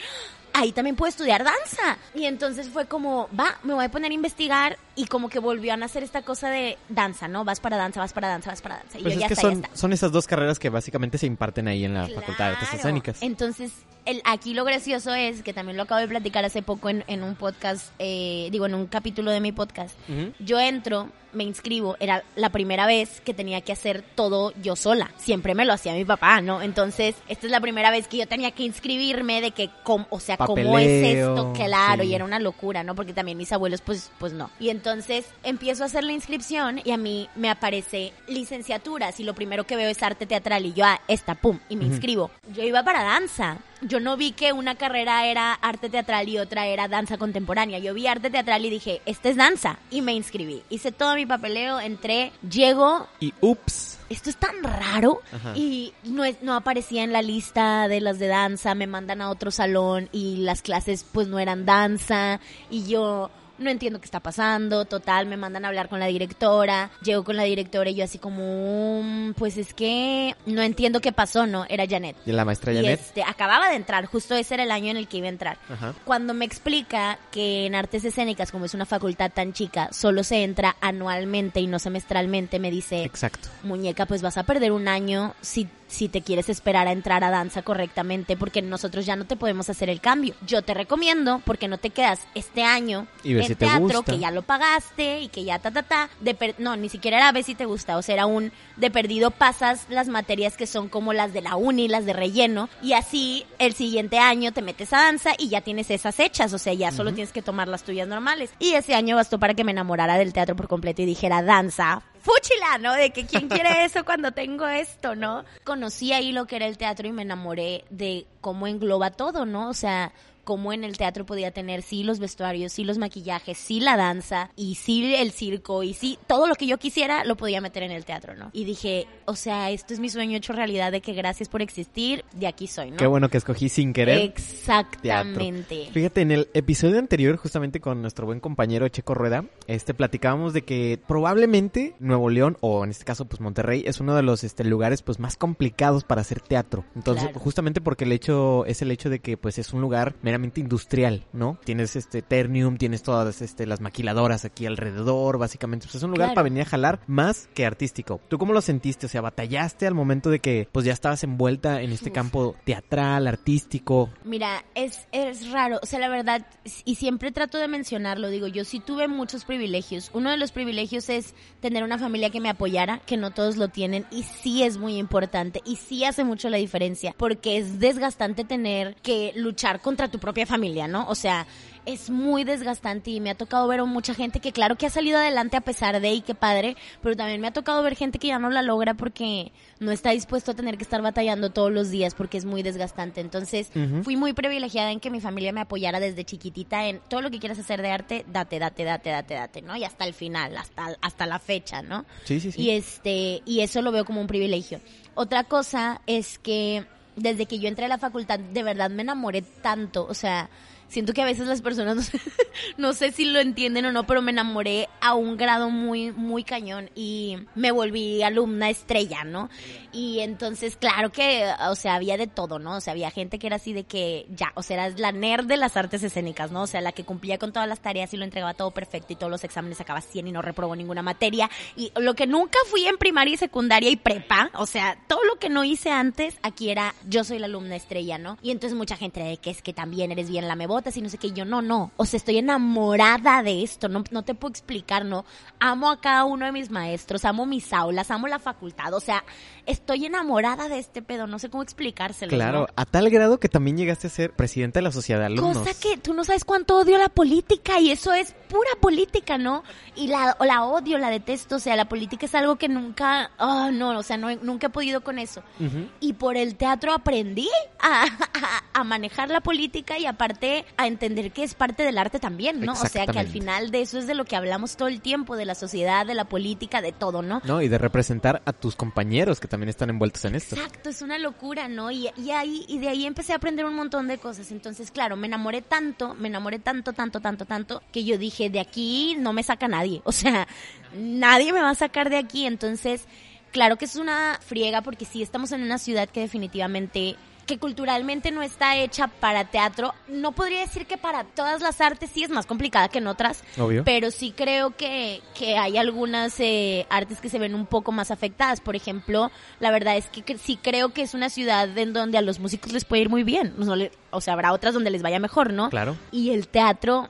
ahí también puedo estudiar danza. Y entonces fue como, va, me voy a poner a investigar y como que volvió a nacer esta cosa de danza, ¿no? Vas para danza, vas para danza, vas para danza. Y Pues yo es ya que está, ya son, está. son esas dos carreras que básicamente se imparten ahí en la Facultad de Artes. Escénicas. Entonces, el, aquí lo gracioso es que también lo acabo de platicar hace poco en, en un podcast, eh, digo, en un capítulo de mi podcast. Yo entro, me inscribo, era la primera vez que tenía que hacer todo yo sola. Siempre me lo hacía mi papá, ¿no? Entonces, esta es la primera vez que yo tenía que inscribirme de que, com- o sea, ¿cómo es esto? Claro, sí. y era una locura, ¿no? Porque también mis abuelos, pues, pues no. Y entonces empiezo a hacer la inscripción y a mí me aparece licenciaturas y lo primero que veo es arte teatral y yo, ah, esta, pum, y me inscribo. Yo iba para danza. Yo no vi que una carrera era arte teatral y otra era danza contemporánea. Yo vi arte teatral y dije, esta es danza. Y me inscribí. Hice todo mi papeleo, entré, llego, Y ups. esto es tan raro Ajá. y no, es- no aparecía en la lista de las de danza, me mandan a otro salón y las clases pues no eran danza y yo no entiendo qué está pasando, total, me mandan a hablar con la directora, llego con la directora y yo así como, "Mm, pues es que no entiendo qué pasó, ¿no? Era Janet. Y la maestra Y Janet. este, acababa de entrar, justo ese era el año en el que iba a entrar. Ajá. Cuando me explica que en artes escénicas, como es una facultad tan chica, solo se entra anualmente y no semestralmente, me dice, Exacto. muñeca, pues vas a perder un año si, si te quieres esperar a entrar a danza correctamente, porque nosotros ya no te podemos hacer el cambio. Yo te recomiendo, porque no te quedas este año Y en si te teatro, que ya lo pagaste y que ya ta, ta, ta, de per- no, ni siquiera era ver si te gusta, o sea, era un de perdido pasas las materias que son como las de la uni, las de relleno, y así el siguiente año te metes a danza y ya tienes esas hechas, o sea, ya solo tienes que tomar las tuyas normales. Y ese año bastó para que me enamorara del teatro por completo y dijera danza, fúchila, ¿no? De que quién quiere eso cuando tengo esto, ¿no? Conocí ahí lo que era el teatro y me enamoré de cómo engloba todo, ¿no? O sea, cómo en el teatro podía tener sí los vestuarios, sí los maquillajes, sí la danza y sí el circo y sí todo lo que yo quisiera lo podía meter en el teatro, ¿no? Y dije, o sea, esto es mi sueño hecho realidad de que gracias por existir, de aquí soy, ¿no? Qué bueno que escogí sin querer. Exactamente. Fíjate, en el episodio anterior, justamente con nuestro buen compañero Checo Rueda, este platicábamos de que probablemente Nuevo León, o en este caso, pues Monterrey, es uno de los este, lugares pues más complicados para hacer teatro. Entonces, Claro. justamente porque el hecho, es el hecho de que pues es un lugar meramente industrial, ¿no? Tienes este Ternium, tienes todas este, las maquiladoras aquí alrededor, básicamente. Pues es un lugar Claro. para venir a jalar más que artístico. ¿Tú cómo lo sentiste? O sea, batallaste al momento de que pues ya estabas envuelta en este Uf. campo teatral, artístico. Mira, es, es raro, o sea, la verdad, y siempre trato de mencionarlo, digo, yo sí tuve muchos privilegios. Uno de los privilegios es tener una familia que me apoyara, que no todos lo tienen, y sí es muy importante, y sí hace mucho la diferencia, porque es desgastante tener que luchar contra tu propia familia, ¿no? O sea, es muy desgastante y me ha tocado ver a mucha gente que claro que ha salido adelante a pesar de y qué padre, pero también me ha tocado ver gente que ya no la logra porque no está dispuesto a tener que estar batallando todos los días porque es muy desgastante. Entonces, fui muy privilegiada en que mi familia me apoyara desde chiquitita en todo lo que quieras hacer de arte, date, date, date, date, date, ¿no? Y hasta el final, hasta, hasta la fecha, ¿no? Sí, sí, sí. Y este, y eso lo veo como un privilegio. Otra cosa es que desde que yo entré a la facultad, de verdad me enamoré tanto, o sea, siento que a veces las personas, [LAUGHS] no sé, si lo entienden o no, pero me enamoré a un grado muy, muy cañón y me volví alumna estrella, ¿no? Y entonces, claro que, o sea, había de todo, ¿no? O sea, había gente que era así de que ya, o sea, era la nerd de las artes escénicas, ¿no? O sea, la que cumplía con todas las tareas y lo entregaba todo perfecto y todos los exámenes sacaba 100 y no reprobó ninguna materia. Y lo que nunca fui en primaria y secundaria y prepa, o sea, todo lo que no hice antes, aquí era yo soy la alumna estrella, ¿no? Y entonces mucha gente de que es que también eres bien la mebotas y no sé qué, yo no, no. O sea, estoy enamorada de esto, no, no te puedo explicar, ¿no? Amo a cada uno de mis maestros, amo mis aulas, amo la facultad, o sea, estoy enamorada de este pedo, no sé cómo explicárselo. Claro, ¿no? a tal grado que también llegaste a ser presidente de la sociedad de alumnos. Cosa que tú no sabes cuánto odio la política y eso es pura política, ¿no? Y la, la odio, la detesto, o sea, la política es algo que nunca, oh, no, o sea, no, nunca he podido con eso. Y por el teatro aprendí a, a- a manejar la política y aparte a entender que es parte del arte también, ¿no? O sea, que al final de eso es de lo que hablamos todo el tiempo, de la sociedad, de la política, de todo, ¿no? No, y de representar a tus compañeros que también están envueltos en esto. Exacto, es una locura, ¿no? Y, y ahí y de ahí empecé a aprender un montón de cosas. Entonces, claro, me enamoré tanto, me enamoré tanto, tanto, tanto, tanto que yo dije, de aquí no me saca nadie. O sea, nadie me va a sacar de aquí. Entonces, claro que es una friega porque sí estamos en una ciudad que definitivamente que culturalmente no está hecha para teatro. No podría decir que para todas las artes sí es más complicada que en otras, Obvio. pero sí creo que, que hay algunas eh, artes que se ven un poco más afectadas. Por ejemplo, la verdad es que sí creo que es una ciudad en donde a los músicos les puede ir muy bien. No le- o sea, habrá otras donde les vaya mejor, ¿no? Claro. Y el teatro,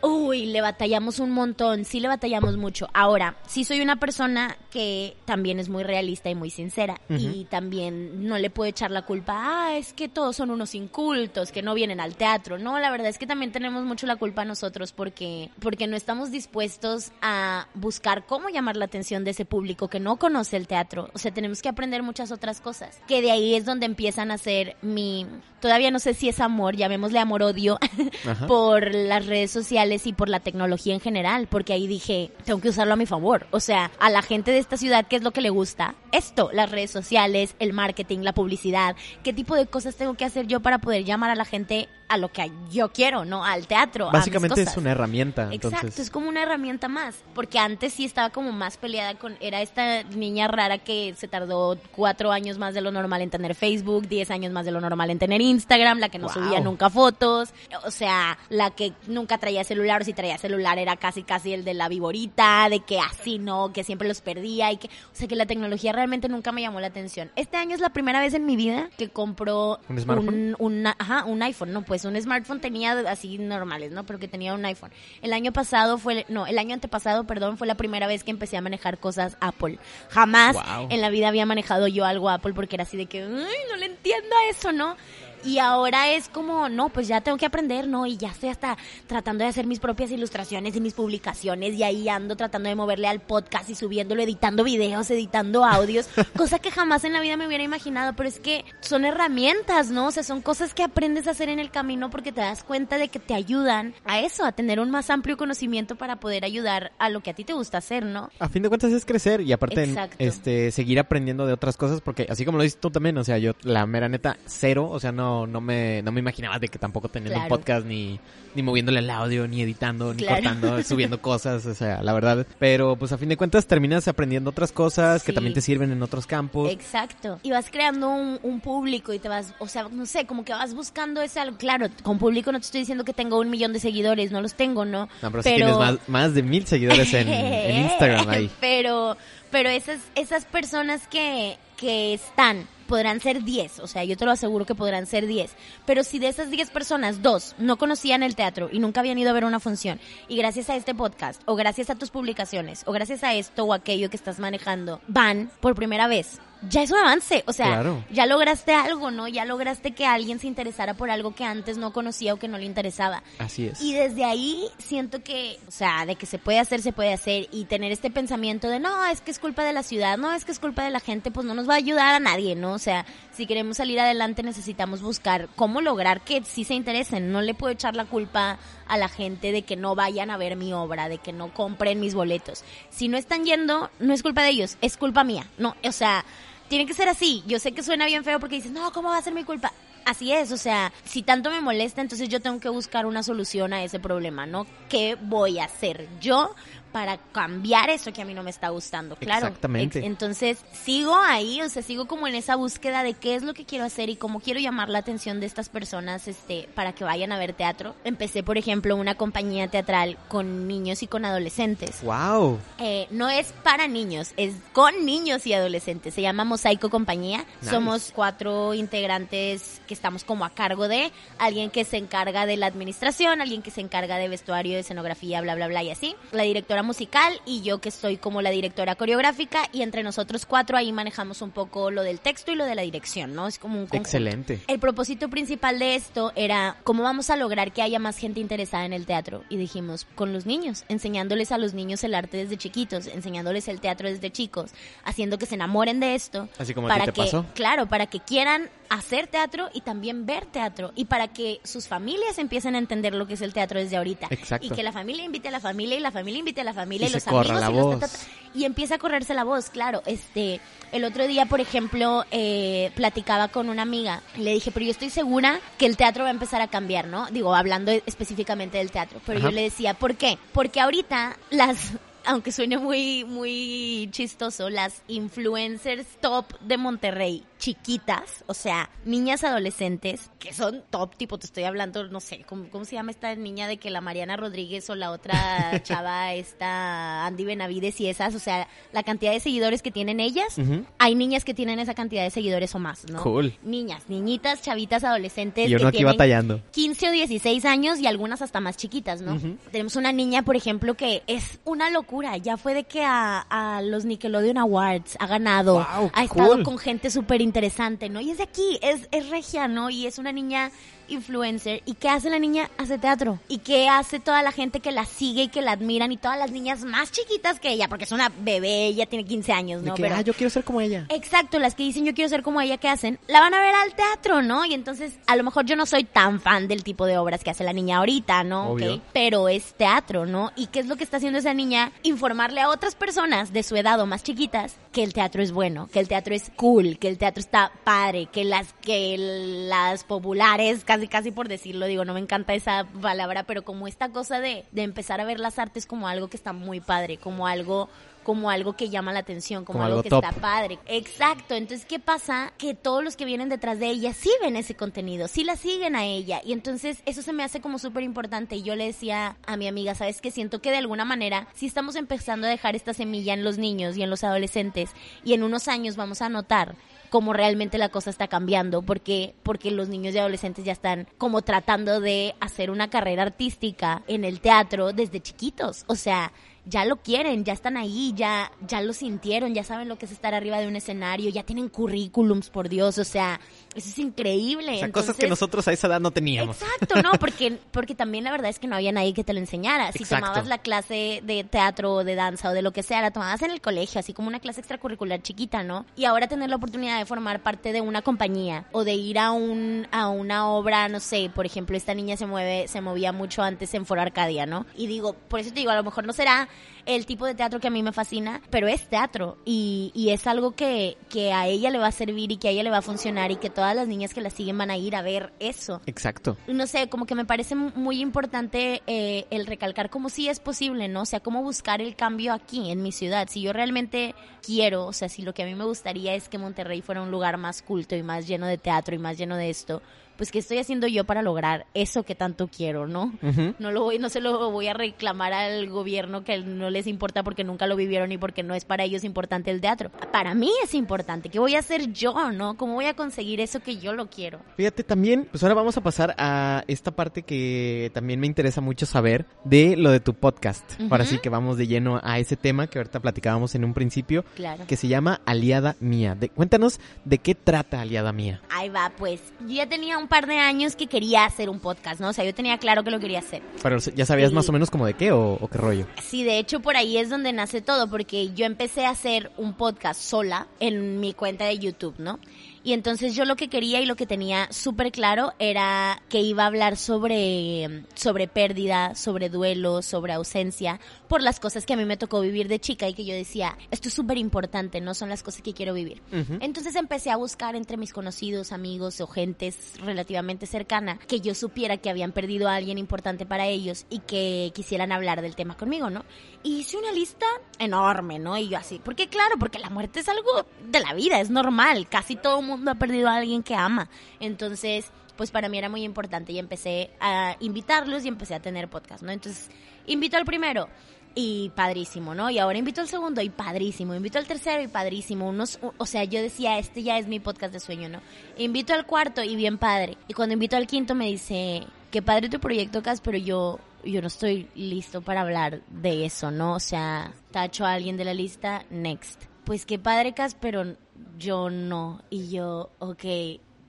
uy, le batallamos un montón, sí le batallamos mucho. Ahora, sí soy una persona que también es muy realista y muy sincera. Y también no le puedo echar la culpa, ah, es que todos son unos incultos, que no vienen al teatro. No, la verdad es que también tenemos mucho la culpa nosotros porque, porque no estamos dispuestos a buscar cómo llamar la atención de ese público que no conoce el teatro. O sea, tenemos que aprender muchas otras cosas. Que de ahí es donde empiezan a ser mi, todavía no sé si es amor, llamémosle amor-odio, [LAUGHS] por las redes sociales y por la tecnología en general, porque ahí dije, tengo que usarlo a mi favor. O sea, a la gente de esta ciudad, ¿qué es lo que le gusta? Esto, las redes sociales, el marketing, la publicidad, ¿qué tipo de cosas tengo que hacer yo para poder llamar a la gente a lo que yo quiero, ¿no? Al teatro. a mis Básicamente es una herramienta. Exacto, es como una herramienta más, porque antes sí estaba como más peleada con, era esta niña rara que se tardó cuatro años más de lo normal en tener Facebook, diez años más de lo normal en tener Instagram, la que no Wow. subía nunca fotos, o sea, la que nunca traía celular, o si traía celular era casi casi el de la viborita, de que así no, que siempre los perdía y que, o sea, que la tecnología realmente nunca me llamó la atención. Este año es la primera vez en mi vida que compro ¿Un smartphone? un, ajá, un iPhone, no, pues un smartphone tenía así normales, ¿no? Pero que tenía un iPhone. El año pasado fue, no, el año antepasado, perdón, fue la primera vez que empecé a manejar cosas Apple. Jamás Wow. en la vida había manejado yo algo Apple porque era así de que, ay, no le entiendo a eso, ¿no? Y ahora es como, no, pues ya tengo que aprender, ¿no? Y ya estoy hasta tratando de hacer mis propias ilustraciones y mis publicaciones y ahí ando tratando de moverle al podcast y subiéndolo, editando videos, editando audios, [LAUGHS] cosa que jamás en la vida me hubiera imaginado, pero es que son herramientas, ¿no? O sea, son cosas que aprendes a hacer en el camino porque te das cuenta de que te ayudan a eso, a tener un más amplio conocimiento para poder ayudar a lo que a ti te gusta hacer, ¿no? a fin de cuentas es crecer y aparte Exacto. este seguir aprendiendo de otras cosas porque así como lo dices tú también, o sea, yo la mera neta cero, o sea, no no me no me imaginaba de que tampoco teniendo un podcast ni ni moviéndole el audio, ni editando, ni Claro. cortando, [LAUGHS] subiendo cosas, o sea, la verdad, pero pues a fin de cuentas terminas aprendiendo otras cosas que también te sirven en otros campos. Exacto. Y vas creando un, un público y te vas, o sea, no sé, como que vas buscando ese algo. Claro, con público no te estoy diciendo que tengo un millón de seguidores, no los tengo, ¿no? No, pero, sí tienes más, más de mil seguidores en, en [LAUGHS] Instagram ahí. Pero, pero esas, esas personas que, que están podrán ser 10, o sea, yo te lo aseguro que podrán ser 10, pero si de esas 10 personas, dos no conocían el teatro y nunca habían ido a ver una función, y gracias a este podcast, o gracias a tus publicaciones, o gracias a esto o aquello que estás manejando, van por primera vez, ya es un avance, o sea, Claro. ya lograste algo, ¿no? Ya lograste que alguien se interesara por algo que antes no conocía o que no le interesaba. Así es. Y desde ahí siento que, o sea, de que se puede hacer, se puede hacer y tener este pensamiento de no, es que es culpa de la ciudad, no, es que es culpa de la gente, pues no nos va a ayudar a nadie, ¿no? O sea, si queremos salir adelante necesitamos buscar cómo lograr que sí se interesen. No le puedo echar la culpa a la gente de que no vayan a ver mi obra, de que no compren mis boletos. Si no están yendo, no es culpa de ellos, es culpa mía. No, o sea, tiene que ser así. Yo sé que suena bien feo porque dices, no, ¿cómo va a ser mi culpa? Así es, o sea, si tanto me molesta, entonces yo tengo que buscar una solución a ese problema, ¿no? ¿Qué voy a hacer yo para cambiar eso que a mí no me está gustando, claro. Exactamente. Ex- Entonces, sigo ahí, o sea, sigo como en esa búsqueda de qué es lo que quiero hacer y cómo quiero llamar la atención de estas personas este para que vayan a ver teatro. Empecé, por ejemplo, una compañía teatral con niños y con adolescentes. Wow. Eh, no es para niños, es con niños y adolescentes. Se llama Mosaico Compañía. Nice. Somos cuatro integrantes que estamos como a cargo de alguien que se encarga de la administración, alguien que se encarga de vestuario, de escenografía, bla, bla, bla y así. La directora musical y yo que estoy como la directora coreográfica y entre nosotros cuatro ahí manejamos un poco lo del texto y lo de la dirección, ¿no? Es como un conjunto. Excelente. El propósito principal de esto era cómo vamos a lograr que haya más gente interesada en el teatro. Y dijimos, con los niños, enseñándoles a los niños el arte desde chiquitos, enseñándoles el teatro desde chicos, haciendo que se enamoren de esto. Así como para te que, pasó. Claro, para que quieran hacer teatro y también ver teatro. Y para que sus familias empiecen a entender lo que es el teatro desde ahorita. Exacto. Y que la familia invite a la familia y la familia invite a la familia Y los amigos la y los voz. y empieza a correrse la voz, claro. Este, el otro día, por ejemplo, eh, platicaba con una amiga. Le dije, pero yo estoy segura que el teatro va a empezar a cambiar, ¿no? Digo, hablando específicamente del teatro. Pero Ajá. yo le decía, ¿por qué? Porque ahorita las [LAUGHS] aunque suene muy, muy chistoso, las influencers top de Monterrey, chiquitas, o sea, niñas adolescentes, que son top, tipo, te estoy hablando, no sé, ¿cómo, cómo se llama esta niña de que la Mariana Rodríguez o la otra [LAUGHS] chava, esta Andy Benavides y esas, o sea, la cantidad de seguidores que tienen ellas, hay niñas que tienen esa cantidad de seguidores o más, ¿no? Cool. Niñas, niñitas, chavitas, adolescentes. Y uno que aquí tienen batallando. 15 o 16 años y algunas hasta más chiquitas, ¿no? Tenemos una niña, por ejemplo, que es una locura. Ya fue de que a, a los Nickelodeon Awards ha ganado, Wow, ha estado cool. con gente súper interesante, ¿no? Y es de aquí, es, es regia, ¿no? Y es una niña influencer. ¿Y qué hace la niña? Hace teatro. ¿Y qué hace toda la gente que la sigue y que la admiran? Y todas las niñas más chiquitas que ella, porque es una bebé, ella tiene 15 años, De ¿no? que, Pero ah, yo quiero ser como ella. Exacto, las que dicen yo quiero ser como ella, ¿qué hacen? La van a ver al teatro, ¿no? Y entonces, a lo mejor yo no soy tan fan del tipo de obras que hace la niña ahorita, ¿no? Obvio. Ok, Pero es teatro, ¿no? ¿Y qué es lo que está haciendo esa niña? Informarle a otras personas de su edad o más chiquitas que el teatro es bueno, que el teatro es cool, que el teatro está padre, que las, que las populares, casi casi por decirlo, digo, no me encanta esa palabra, pero como esta cosa de, de empezar a ver las artes como algo que está muy padre, como algo como algo que llama la atención, como, Como algo, algo que top. está padre. Exacto. Entonces, ¿qué pasa? Que todos los que vienen detrás de ella sí ven ese contenido, sí la siguen a ella. Y entonces eso se me hace como súper importante. Y yo le decía a mi amiga, ¿sabes qué? Siento que de alguna manera sí estamos empezando a dejar esta semilla en los niños y en los adolescentes. Y en unos años vamos a notar cómo realmente la cosa está cambiando, porque, porque los niños y adolescentes ya están como tratando de hacer una carrera artística en el teatro desde chiquitos. O sea, ya lo quieren, ya están ahí, ya, ya lo sintieron, ya saben lo que es estar arriba de un escenario, ya tienen currículums, por Dios, o sea, eso es increíble. O sea, cosas que Entonces- nosotros a esa edad no teníamos. Exacto, no, [LAUGHS] porque, porque también la verdad es que no había nadie que te lo enseñara. Si Exacto. tomabas la clase de teatro o de danza o de lo que sea, la tomabas en el colegio, así como una clase extracurricular chiquita, ¿no? Y ahora tener la oportunidad de formar parte de una compañía o de ir a un a una obra, no sé, por ejemplo, esta niña se mueve, se movía mucho antes en Foro Arcadia, ¿no? Y digo, por eso te digo, a lo mejor no será el tipo de teatro que a mí me fascina, pero es teatro y, y es algo que, que a ella le va a servir y que a ella le va a funcionar y que todas las niñas que la siguen van a ir a ver eso Exacto. no sé, como que me parece muy importante eh, el recalcar cómo sí es posible, ¿no? O sea, cómo buscar el cambio aquí, en mi ciudad. Si yo realmente quiero, o sea, si lo que a mí me gustaría es que Monterrey fuera un lugar más culto y más lleno de teatro y más lleno de esto, pues ¿qué estoy haciendo yo para lograr eso que tanto quiero, no? No lo voy, no se lo voy a reclamar al gobierno que no les importa porque nunca lo vivieron y porque no es para ellos importante el teatro. Para mí es importante. ¿Qué voy a hacer yo, no? ¿Cómo voy a conseguir eso que yo lo quiero? Fíjate también, pues ahora vamos a pasar a esta parte que también me interesa mucho saber de lo de tu podcast. Ahora sí que vamos de lleno a ese tema que ahorita platicábamos en un principio, Claro. que se llama Aliada Mía. De- cuéntanos de qué trata Aliada Mía. Ahí va, pues. Yo ya tenía un par de años que quería hacer un podcast, ¿no? O sea, yo tenía claro que lo quería hacer. Pero ya sabías Sí. más o menos como de qué o, o qué rollo. Sí, de hecho, por ahí es donde nace todo, porque yo empecé a hacer un podcast sola en mi cuenta de YouTube, ¿no? Y entonces yo lo que quería y lo que tenía súper claro era que iba a hablar sobre, sobre pérdida, sobre duelo, sobre ausencia, por las cosas que a mí me tocó vivir de chica y que yo decía, esto es súper importante, no son las cosas que quiero vivir. Entonces empecé a buscar entre mis conocidos, amigos o gentes relativamente cercana que yo supiera que habían perdido a alguien importante para ellos y que quisieran hablar del tema conmigo, ¿no? Y hice una lista enorme, ¿no? Y yo así, porque claro, porque la muerte es algo de la vida, es normal, casi todo el mundo ha perdido a alguien que ama. Entonces, pues para mí era muy importante y empecé a invitarlos y empecé a tener podcast, ¿no? Entonces, invito al primero y padrísimo, ¿no? Y ahora invito al segundo y padrísimo, invito al tercero y padrísimo, unos, o sea, yo decía, este ya es mi podcast de sueño, ¿no? Invito al cuarto y bien padre. Y cuando invito al quinto me dice, qué padre tu proyecto, Cas, pero yo, yo no estoy listo para hablar de eso, ¿no? O sea, tacho a alguien de la lista, next. Pues qué padre, Cas, pero yo no. Y yo, ok,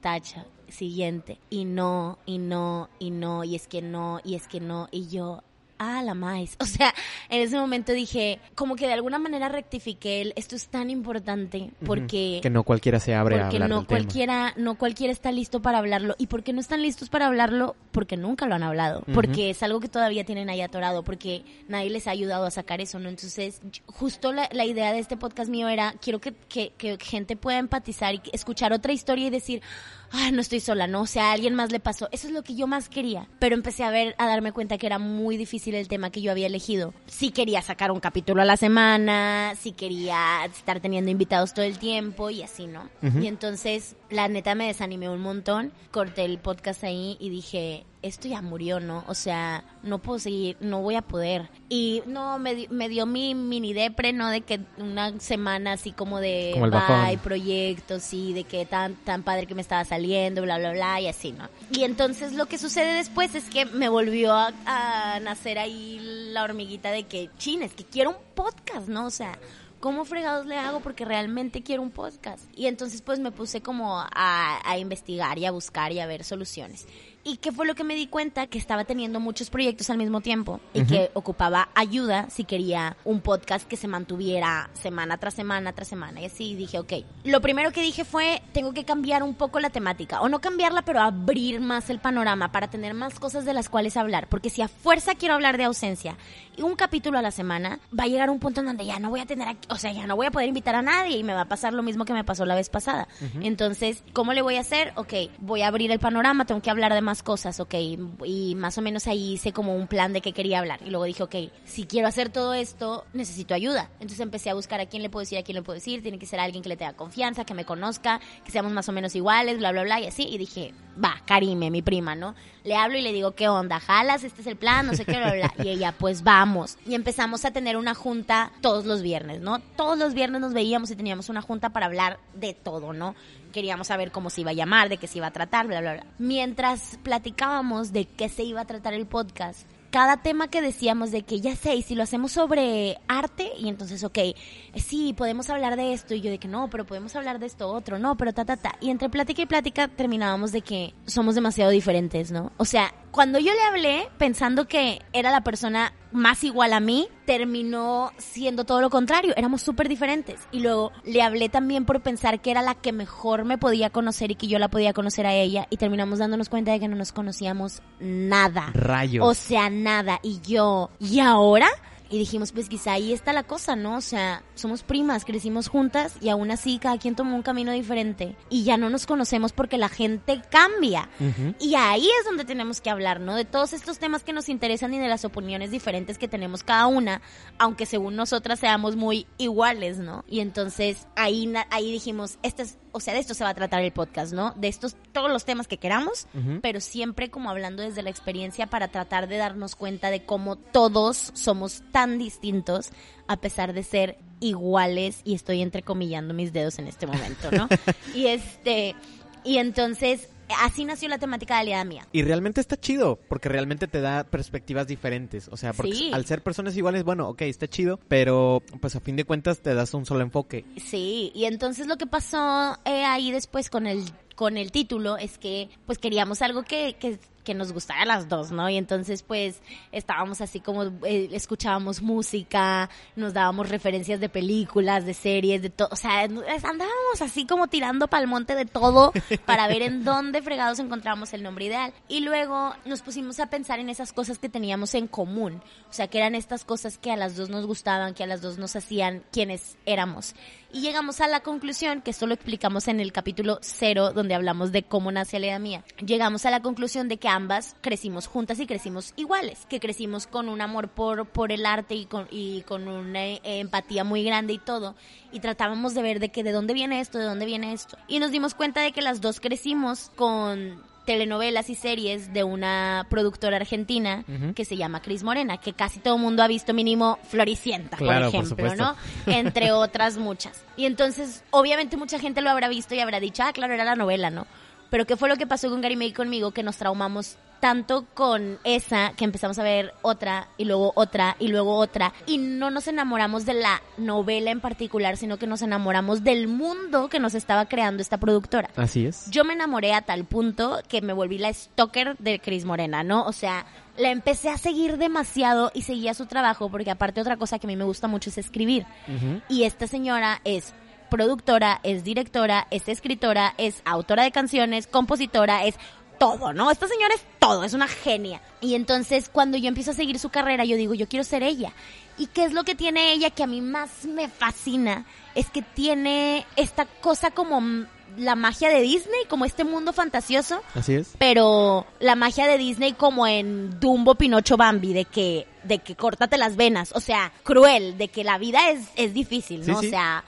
tacha, siguiente. Y no, y no, y no, y es que no, y es que no. Y yo, ah, la más. [LAUGHS] O sea, en ese momento dije, como que de alguna manera rectifiqué el, esto es tan importante porque... Que no cualquiera se abre a porque hablar no del tema. cualquiera, no cualquiera está listo para hablarlo. ¿Y por qué no están listos para hablarlo? Porque nunca lo han hablado. Porque es algo que todavía tienen ahí atorado. Porque nadie les ha ayudado a sacar eso, ¿no? Entonces, justo la, la idea de este podcast mío era, quiero que, que, que gente pueda empatizar y escuchar otra historia y decir, ah, no estoy sola, ¿no? O sea, a alguien más le pasó. Eso es lo que yo más quería. Pero empecé a ver, a darme cuenta que era muy difícil el tema que yo había elegido. Sí quería sacar un capítulo a la semana, sí quería estar teniendo invitados todo el tiempo y así, ¿no? Y entonces, la neta me desanimé un montón. Corté el podcast ahí y dije, esto ya murió, ¿no? O sea, no puedo seguir, no voy a poder. Y no, me, me dio mi mini depre, ¿no? De que una semana así como de Como bye, proyectos y de que tan, tan padre que me estaba saliendo, bla, bla, bla, y así, ¿no? Y entonces lo que sucede después es que me volvió a, a nacer ahí la hormiguita de que, chin, es que quiero un podcast, ¿no? O sea, ¿cómo fregados le hago? Porque realmente quiero un podcast. Y entonces pues me puse como a, a investigar y a buscar y a ver soluciones. ¿Y qué fue lo que me di cuenta? Que estaba teniendo muchos proyectos al mismo tiempo y que ocupaba ayuda si quería un podcast que se mantuviera semana tras semana tras semana. Y así dije, ok. Lo primero que dije fue, tengo que cambiar un poco la temática. O no cambiarla, pero abrir más el panorama para tener más cosas de las cuales hablar. Porque si a fuerza quiero hablar de ausencia y un capítulo a la semana, va a llegar un punto en donde ya no voy a tener, aquí- o sea, ya no voy a poder invitar a nadie y me va a pasar lo mismo que me pasó la vez pasada. Entonces, ¿cómo le voy a hacer? Ok, voy a abrir el panorama, tengo que hablar de más cosas, ok, y más o menos ahí hice como un plan de qué quería hablar. Y luego dije, ok, si quiero hacer todo esto, necesito ayuda. Entonces empecé a buscar a quién le puedo decir, a quién le puedo decir, tiene que ser alguien que le tenga confianza, que me conozca, que seamos más o menos iguales, bla, bla, bla, y así. Y dije, va, Karime, mi prima, ¿no? Le hablo y le digo, ¿qué onda? ¿Jalas? Este es el plan, no sé qué, bla, bla. Y ella, pues vamos. Y empezamos a tener una junta todos los viernes, ¿no? Todos los viernes nos veíamos y teníamos una junta para hablar de todo, ¿no? Queríamos saber cómo se iba a llamar, de qué se iba a tratar, bla, bla, bla. Mientras platicábamos de qué se iba a tratar el podcast, cada tema que decíamos de que ya sé, y si lo hacemos sobre arte, y entonces, ok, sí, podemos hablar de esto, y yo de que no, pero podemos hablar de esto otro, no, pero ta, ta, ta. Y entre plática y plática terminábamos de que somos demasiado diferentes, ¿no? O sea, cuando yo le hablé pensando que era la persona más igual a mí, terminó siendo todo lo contrario, éramos súper diferentes. Y luego le hablé también por pensar que era la que mejor me podía conocer y que yo la podía conocer a ella, y terminamos dándonos cuenta de que no nos conocíamos nada. Rayos. O sea, nada. Y yo, ¿y ahora? Y dijimos, pues quizá ahí está la cosa, ¿no? O sea, somos primas, crecimos juntas y aún así cada quien tomó un camino diferente. Y ya no nos conocemos porque la gente cambia. Y ahí es donde tenemos que hablar, ¿no? De todos estos temas que nos interesan y de las opiniones diferentes que tenemos cada una, aunque según nosotras seamos muy iguales, ¿no? Y entonces ahí, ahí dijimos, este es, o sea, de esto se va a tratar el podcast, ¿no? De estos, todos los temas que queramos, pero siempre como hablando desde la experiencia para tratar de darnos cuenta de cómo todos somos tan distintos a pesar de ser iguales y estoy entrecomillando mis dedos en este momento, ¿no? [LAUGHS] y este, y entonces así nació la temática de aliada mía. Y realmente está chido, porque realmente te da perspectivas diferentes. O sea, porque Sí. al ser personas iguales, bueno, ok, está chido, pero pues a fin de cuentas te das un solo enfoque. Sí, y entonces lo que pasó eh, ahí después con el con el título es que pues queríamos algo que, que que nos gustara a las dos, ¿no? Y entonces pues estábamos así como, eh, escuchábamos música, nos dábamos referencias de películas, de series, de todo, o sea, andábamos así como tirando pa'l monte de todo para ver en [LAUGHS] dónde fregados encontramos el nombre ideal. Y luego nos pusimos a pensar en esas cosas que teníamos en común, o sea, que eran estas cosas que a las dos nos gustaban, que a las dos nos hacían quienes éramos. Y llegamos a la conclusión, que esto lo explicamos en el capítulo cero, donde hablamos de cómo nace la idea mía. Llegamos a la conclusión de que ambas crecimos juntas y crecimos iguales, que crecimos con un amor por, por el arte y con, y con una eh, empatía muy grande y todo. Y tratábamos de ver de que de dónde viene esto, de dónde viene esto. Y nos dimos cuenta de que las dos crecimos con telenovelas y series de una productora argentina que se llama Cris Morena, que casi todo el mundo ha visto mínimo Floricienta, por ejemplo, ¿no? [LAUGHS] Entre otras muchas. Y entonces, obviamente mucha gente lo habrá visto y habrá dicho, ah, claro, era la novela, ¿no? Pero ¿qué fue lo que pasó con Gary May y conmigo? Que nos traumamos tanto con esa que empezamos a ver otra y luego otra y luego otra. Y no nos enamoramos de la novela en particular, sino que nos enamoramos del mundo que nos estaba creando esta productora. Así es. Yo me enamoré a tal punto que me volví la stalker de Cris Morena, ¿no? O sea, la empecé a seguir demasiado y seguía su trabajo porque aparte otra cosa que a mí me gusta mucho es escribir. Y esta señora es productora, es directora, es escritora, es autora de canciones, compositora, es todo, ¿no? Esta señora es todo, es una genia. Y entonces cuando yo empiezo a seguir su carrera, yo digo, yo quiero ser ella. ¿Y qué es lo que tiene ella que a mí más me fascina? Es que tiene esta cosa como la magia de Disney, como este mundo fantasioso. Así es. Pero la magia de Disney como en Dumbo, Pinocho, Bambi, de que, de que córtate las venas. O sea, cruel, de que la vida es, es difícil, ¿no? O sea,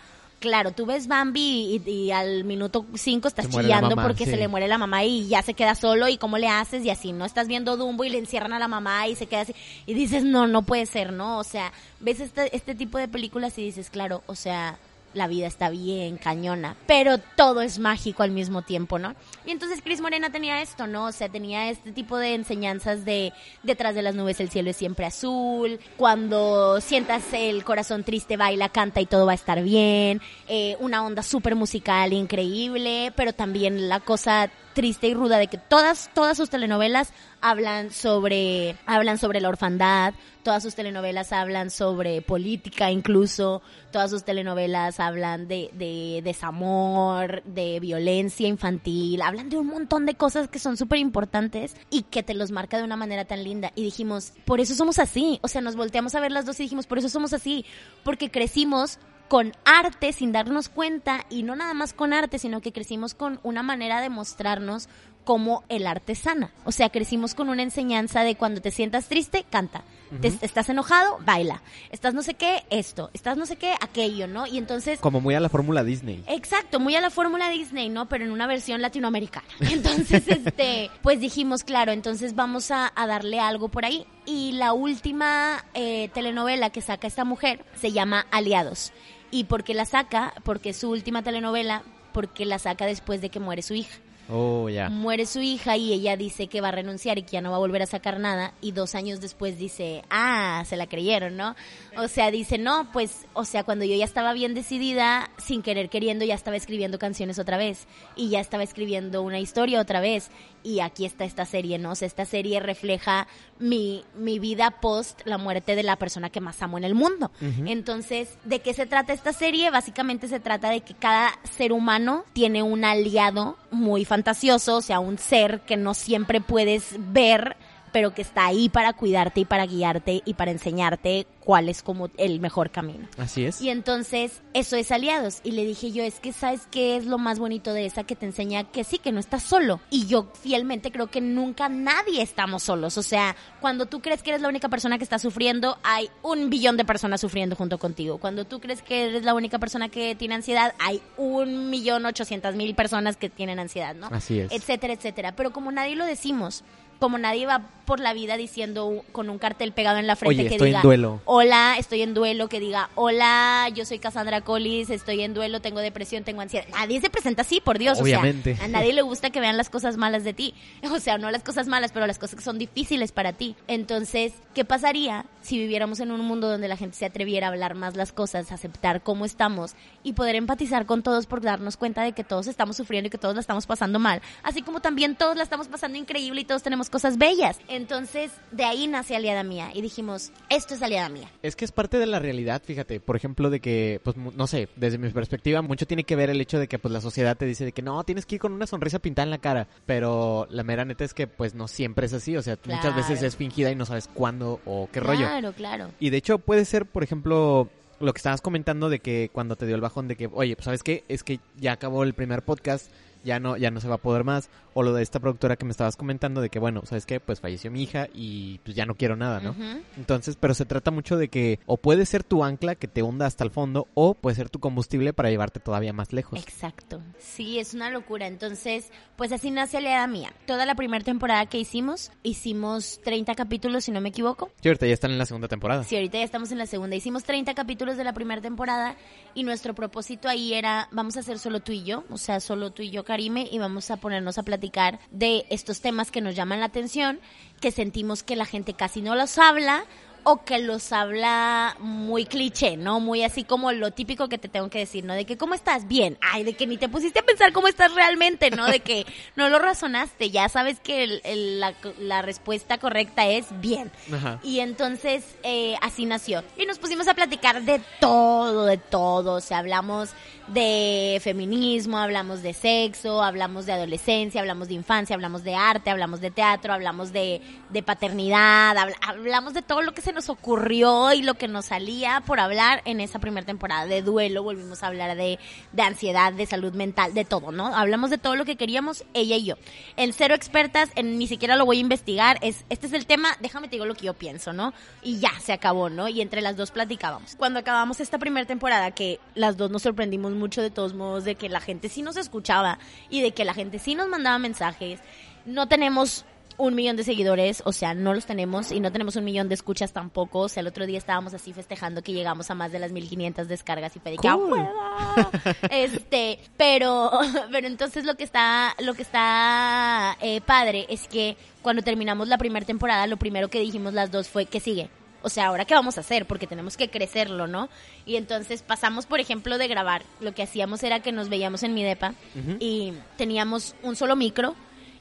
claro, tú ves Bambi y, al minuto 5 estás chillando porque se le muere la mamá y ya se queda solo y cómo le haces y así, ¿no? Estás viendo Dumbo y le encierran a la mamá y se queda así y dices, no, no puede ser, ¿no? O sea, ves este, este tipo de películas y dices, claro, o sea, la vida está bien cañona, pero todo es mágico al mismo tiempo, ¿no? Y entonces Cris Morena tenía esto, ¿no? O sea, tenía este tipo de enseñanzas de detrás de las nubes el cielo es siempre azul, cuando sientas el corazón triste, baila, canta y todo va a estar bien, eh, una onda súper musical increíble, pero también la cosa triste y ruda de que todas, todas sus telenovelas hablan sobre, hablan sobre la orfandad, todas sus telenovelas hablan sobre política incluso, todas sus telenovelas hablan de, de desamor, de violencia infantil, hablan de un montón de cosas que son súper importantes y que te los marca de una manera tan linda. Y dijimos, por eso somos así, o sea, nos volteamos a ver las dos y dijimos, por eso somos así, porque crecimos con arte sin darnos cuenta y no nada más con arte, sino que crecimos con una manera de mostrarnos como el arte sana. O sea, crecimos con una enseñanza de cuando te sientas triste, canta. estás enojado, baila. Estás no sé qué, esto. Estás no sé qué, aquello, ¿no? Y entonces... Como muy a la fórmula Disney. Exacto, muy a la fórmula Disney, ¿no? Pero en una versión latinoamericana. [LAUGHS] Entonces, este, pues dijimos, claro, entonces vamos a, darle algo por ahí. Y la última eh, telenovela que saca esta mujer se llama Aliados. ¿Y por qué la saca? Porque su última telenovela, porque la saca después de que muere su hija. Oh, ya. Muere su hija y ella dice que va a renunciar y que ya no va a volver a sacar nada. Y dos años después dice, ah, se la creyeron, ¿no? O sea, dice, no, pues, o sea, cuando yo ya estaba bien decidida, sin querer queriendo, ya estaba escribiendo canciones otra vez. Y ya estaba escribiendo una historia otra vez. Y aquí está esta serie, ¿no? O sea, esta serie refleja mi, mi vida post la muerte de la persona que más amo en el mundo. Entonces, ¿de qué se trata esta serie? Básicamente se trata de que cada ser humano tiene un aliado muy fantasioso, o sea, un ser que no siempre puedes ver pero que está ahí para cuidarte y para guiarte y para enseñarte cuál es como el mejor camino. Así es. Y entonces, eso es aliados. Y le dije yo, es que sabes qué es lo más bonito de esa que te enseña que sí, que no estás solo. Y yo fielmente creo que nunca nadie estamos solos. O sea, cuando tú crees que eres la única persona que está sufriendo, hay un billón de personas sufriendo junto contigo. Cuando tú crees que eres la única persona que tiene ansiedad, hay un millón ochocientas mil personas que tienen ansiedad, ¿no? Así es. Etcétera, etcétera. Pero como nadie lo decimos, como nadie va por la vida diciendo con un cartel pegado en la frente que diga hola, estoy en duelo, que diga hola, yo soy Cassandra Collis, estoy en duelo, tengo depresión, tengo ansiedad. Nadie se presenta así, por Dios. Obviamente. O sea, a nadie le gusta que vean las cosas malas de ti. [LAUGHS] O sea, no las cosas malas, pero las cosas que son difíciles para ti. Entonces, ¿qué pasaría si viviéramos en un mundo donde la gente se atreviera a hablar más las cosas, aceptar cómo estamos y poder empatizar con todos por darnos cuenta de que todos estamos sufriendo y que todos la estamos pasando mal? Así como también todos la estamos pasando increíble y todos tenemos hacemos cosas bellas. Entonces, de ahí nace Aliada Mía y dijimos, esto es Aliada Mía. Es que es parte de la realidad, fíjate, por ejemplo, de que, pues, mu- no sé, desde mi perspectiva, mucho tiene que ver el hecho de que, pues, la sociedad te dice de que no, tienes que ir con una sonrisa pintada en la cara, pero la mera neta es que, pues, no siempre es así, o sea, muchas veces es fingida y no sabes cuándo o qué rollo. Claro, claro. Y de hecho puede ser, por ejemplo, lo que estabas comentando de que cuando te dio el bajón de que, oye, pues sabes qué, es que ya acabó el primer podcast, ya no, ya no se va a poder más, o lo de esta productora que me estabas comentando de que, bueno, sabes qué, pues falleció mi hija y pues ya no quiero nada, ¿no? Entonces, pero se trata mucho de que o puede ser tu ancla que te hunda hasta el fondo, o puede ser tu combustible para llevarte todavía más lejos. Exacto. Sí, es una locura. Entonces, pues así nace Aliada Mía. Toda la primera temporada que hicimos, hicimos 30 capítulos, si no me equivoco. Sí, ahorita ya están en la segunda temporada. Sí, ahorita ya estamos en la segunda. Hicimos 30 capítulos de la primera temporada y nuestro propósito ahí era, vamos a hacer solo tú y yo, o sea, solo tú y yo, Y vamos a ponernos a platicar de estos temas que nos llaman la atención, que sentimos que la gente casi no los habla o que los habla muy cliché, ¿no? Muy así como lo típico que te tengo que decir, ¿no? De que, ¿cómo estás? Bien. Ay, de que ni te pusiste a pensar cómo estás realmente, ¿no? De que no lo razonaste, ya sabes que el- el- la, la respuesta correcta es bien. Ajá. Y entonces eh, así nació. Y nos pusimos a platicar de todo, de todo. O sea, hablamos de feminismo, hablamos de sexo, hablamos de adolescencia, hablamos de infancia, hablamos de arte, hablamos de teatro, hablamos de, de paternidad, habl- hablamos de todo lo que se nos ocurrió y lo que nos salía por hablar en esa primera temporada. De duelo, volvimos a hablar de, de ansiedad, de salud mental, de todo, ¿no? Hablamos de todo lo que queríamos, ella y yo. En cero expertas, en ni siquiera lo voy a investigar, es, este es el tema, déjame te digo lo que yo pienso, ¿no? Y ya, se acabó, ¿no? Y entre las dos platicábamos. Cuando acabamos esta primera temporada, que las dos nos sorprendimos mucho de todos modos, de que la gente sí nos escuchaba y de que la gente sí nos mandaba mensajes, no tenemos un millón de seguidores, o sea, no los tenemos y no tenemos un millón de escuchas tampoco. O sea, el otro día estábamos así festejando que llegamos a más de las 1500 descargas y que, ¡ah, Cool. hueva! [LAUGHS] Este, pero, [LAUGHS] pero entonces lo que está, lo que está eh, padre es que cuando terminamos la primera temporada, lo primero que dijimos las dos fue que sigue. O sea, ahora qué vamos a hacer, porque tenemos que crecerlo, ¿no? Y entonces pasamos, por ejemplo, de grabar. Lo que hacíamos era que nos veíamos en mi depa y teníamos un solo micro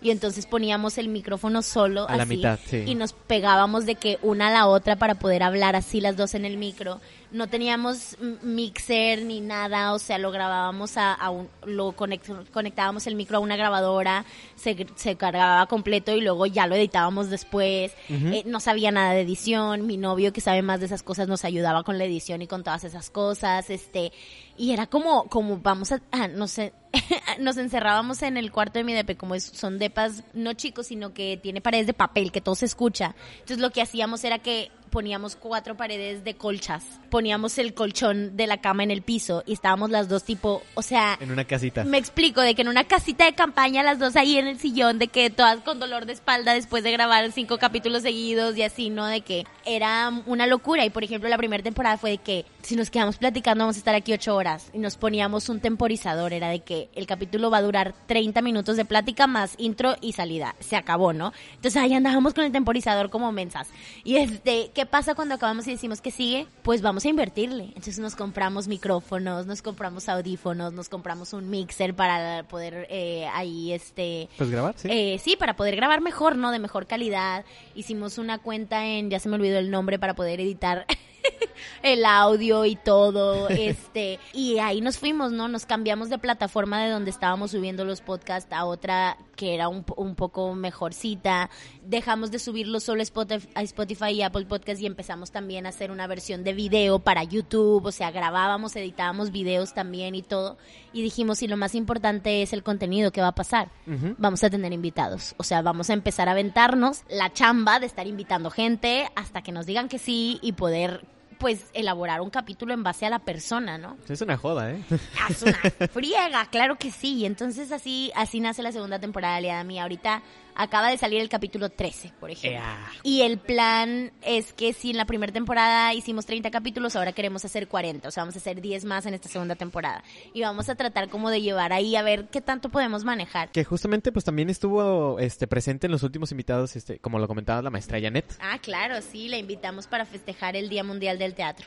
y entonces poníamos el micrófono solo A la así mitad, sí. y nos pegábamos de que una a la otra para poder hablar así las dos en el micro. No teníamos mixer ni nada, o sea, lo grabábamos a, a un, lo conect- conectábamos el micro a una grabadora, se, se cargaba completo y luego ya lo editábamos después. Eh, no sabía nada de edición, mi novio que sabe más de esas cosas nos ayudaba con la edición y con todas esas cosas, este, y era como, como vamos a, ah, no sé, [LAUGHS] nos encerrábamos en el cuarto de mi depe, como es- son depas no chicos, sino que tiene paredes de papel, que todo se escucha. Entonces lo que hacíamos era que poníamos cuatro paredes de colchas, poníamos el colchón de la cama en el piso y estábamos las dos tipo, o sea, En una casita. me explico, de que en una casita de campaña las dos ahí en el sillón, de que todas con dolor de espalda después de grabar cinco capítulos seguidos y así, ¿no? De que era una locura. Y por ejemplo, la primera temporada fue de que si nos quedamos platicando vamos a estar aquí ocho horas y nos poníamos un temporizador, era de que el capítulo va a durar 30 minutos de plática más intro y salida. Se acabó, ¿no? Entonces ahí andábamos con el temporizador como mensas. Y este, ¿qué pasa cuando acabamos y decimos que sigue? Pues vamos a invertirle. Entonces nos compramos micrófonos, nos compramos audífonos, nos compramos un mixer para poder eh, ahí este Pues grabar, sí. eh, sí, para poder grabar mejor, ¿no? De mejor calidad. Hicimos una cuenta en, ya se me olvidó el nombre, para poder editar [LAUGHS] [LAUGHS] el audio y todo, este, y ahí nos fuimos, ¿no? Nos cambiamos de plataforma de donde estábamos subiendo los podcasts a otra que era un, un poco mejorcita. Dejamos de subirlo solo a Spotify, y Apple Podcast y empezamos también a hacer una versión de video para YouTube, o sea, grabábamos, editábamos videos también y todo. Y dijimos, y lo más importante es el contenido que va a pasar vamos a tener invitados. O sea, vamos a empezar a aventarnos la chamba de estar invitando gente hasta que nos digan que sí y poder, pues, elaborar un capítulo en base a la persona, ¿no? Es una joda, ¿eh? Es una [LAUGHS] friega, claro que sí. Y entonces así, así nace la segunda temporada de Aliada Mía. Ahorita acaba de salir el capítulo 13, por ejemplo. Y el plan es que si en la primera temporada hicimos 30 capítulos, ahora queremos hacer 40. O sea, vamos a hacer 10 más en esta segunda temporada. Y vamos a tratar como de llevar ahí a ver qué tanto podemos manejar. Que justamente pues también estuvo este presente en los últimos invitados, este, como lo comentaba la maestra Janet. Ah, claro, sí, la invitamos para festejar el Día Mundial del Teatro.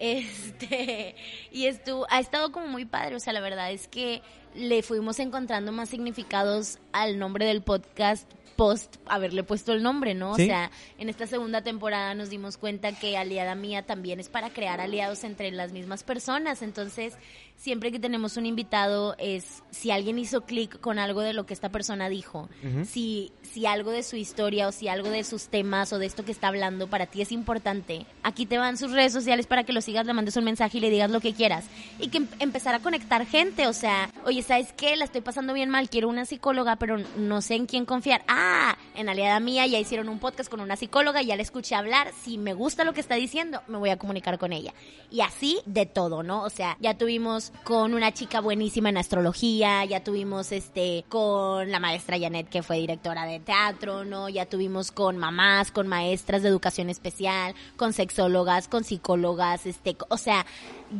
Este, [LAUGHS] y estuvo, ha estado como muy padre, o sea, la verdad es que le fuimos encontrando más significados al nombre del podcast post haberle puesto el nombre, ¿no? Sí. O sea, en esta segunda temporada nos dimos cuenta que Aliada Mía también es para crear aliados entre las mismas personas. Entonces, siempre que tenemos un invitado es si alguien hizo clic con algo de lo que esta persona dijo, si, si algo de su historia o si algo de sus temas o de esto que está hablando para ti es importante, aquí te van sus redes sociales para que lo sigas, le mandes un mensaje y le digas lo que quieras. Y que em- empezar a conectar gente, o sea, oye, ¿sabes qué? La estoy pasando bien mal, quiero una psicóloga, pero no sé en quién confiar. Ah, en aliada mía ya hicieron un podcast con una psicóloga, ya la escuché hablar, si me gusta lo que está diciendo, me voy a comunicar con ella. Y así de todo, ¿no? O sea, ya tuvimos con una chica buenísima en astrología, ya tuvimos este con la maestra Janet que fue directora de teatro, ¿no? Ya tuvimos con mamás, con maestras de educación especial, con sexólogas, con psicólogas, este, o sea,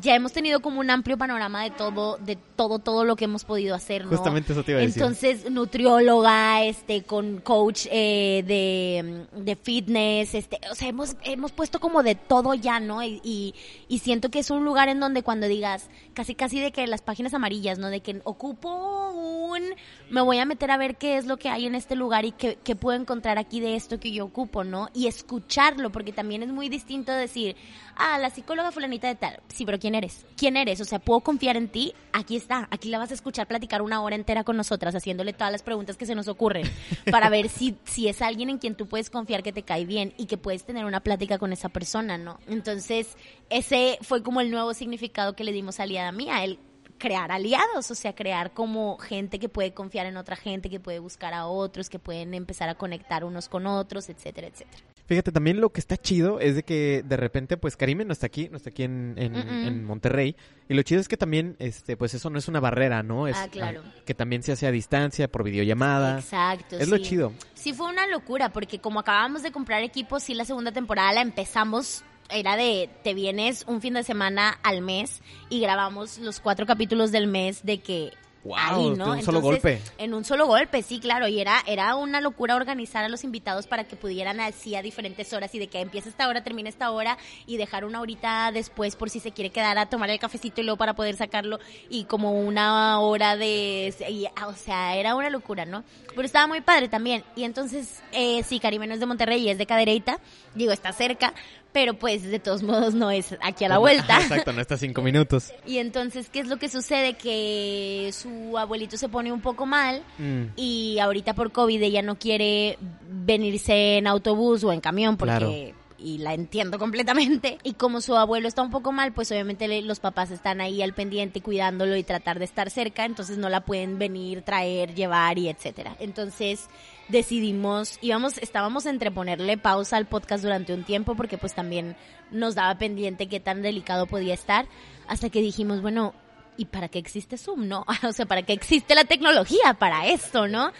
ya hemos tenido como un amplio panorama de todo, de todo, todo lo que hemos podido hacer, ¿no? Justamente eso te iba a decir. Entonces, nutrióloga, este, con coach eh, de, de fitness, este, o sea, hemos, hemos puesto como de todo ya, ¿no? Y, y, y siento que es un lugar en donde cuando digas, casi casi de que las páginas amarillas, ¿no? De que ocupo un, me voy a meter a ver qué es lo que hay en este lugar y qué, qué puedo encontrar aquí de esto que yo ocupo, ¿no? Y escucharlo, porque también es muy distinto decir, ah, la psicóloga fulanita de tal, sí, pero ¿quién eres? ¿Quién eres? O sea, ¿puedo confiar en ti? Aquí está, aquí la vas a escuchar platicar una hora entera con nosotras, haciéndole todas las preguntas que se nos ocurren, [LAUGHS] para ver si, si es alguien en quien tú puedes confiar que te cae bien y que puedes tener una plática con esa persona, ¿no? Entonces, ese fue como el nuevo significado que le dimos a Aliada Mía, el crear aliados, o sea, crear como gente que puede confiar en otra gente, que puede buscar a otros, que pueden empezar a conectar unos con otros, etcétera, etcétera. Fíjate, también lo que está chido es de que de repente, pues Karime no está aquí, no está aquí en, en, en Monterrey. Y lo chido es que también, este, pues eso no es una barrera, ¿no? Es, Ah, claro. Que también se hace a distancia, por videollamada. Exacto. Es lo chido. Sí fue una locura porque como acabamos de comprar equipos, sí la segunda temporada la empezamos era de te vienes un fin de semana al mes y grabamos los cuatro capítulos del mes de que Wow, ahí, ¿no? de un solo golpe. En un solo golpe, sí, claro. Y era, era una locura organizar a los invitados para que pudieran así a diferentes horas y de que empiece esta hora, termine esta hora y dejar una horita después por si se quiere quedar a tomar el cafecito y luego para poder sacarlo y como una hora de... y, o sea, era una locura, ¿no? Pero estaba muy padre también. Y entonces, eh, sí, es de Monterrey y es de Cadereyta. Digo, está cerca. Pero pues de todos modos no es aquí a la vuelta. [LAUGHS] Exacto, no está cinco minutos. Y entonces, ¿qué es lo que sucede? Que su abuelito se pone un poco mal Mm, y ahorita por COVID ella no quiere venirse en autobús o en camión porque... Claro. Y la entiendo completamente. Y como su abuelo está un poco mal, pues obviamente los papás están ahí al pendiente cuidándolo y tratar de estar cerca, entonces no la pueden venir, traer, llevar y etcétera. Entonces decidimos, íbamos, estábamos entre ponerle pausa al podcast durante un tiempo porque pues también nos daba pendiente qué tan delicado podía estar, hasta que dijimos, bueno, ¿y para qué existe Zoom, no? [LAUGHS] O sea, ¿para qué existe la tecnología? Para esto, ¿no?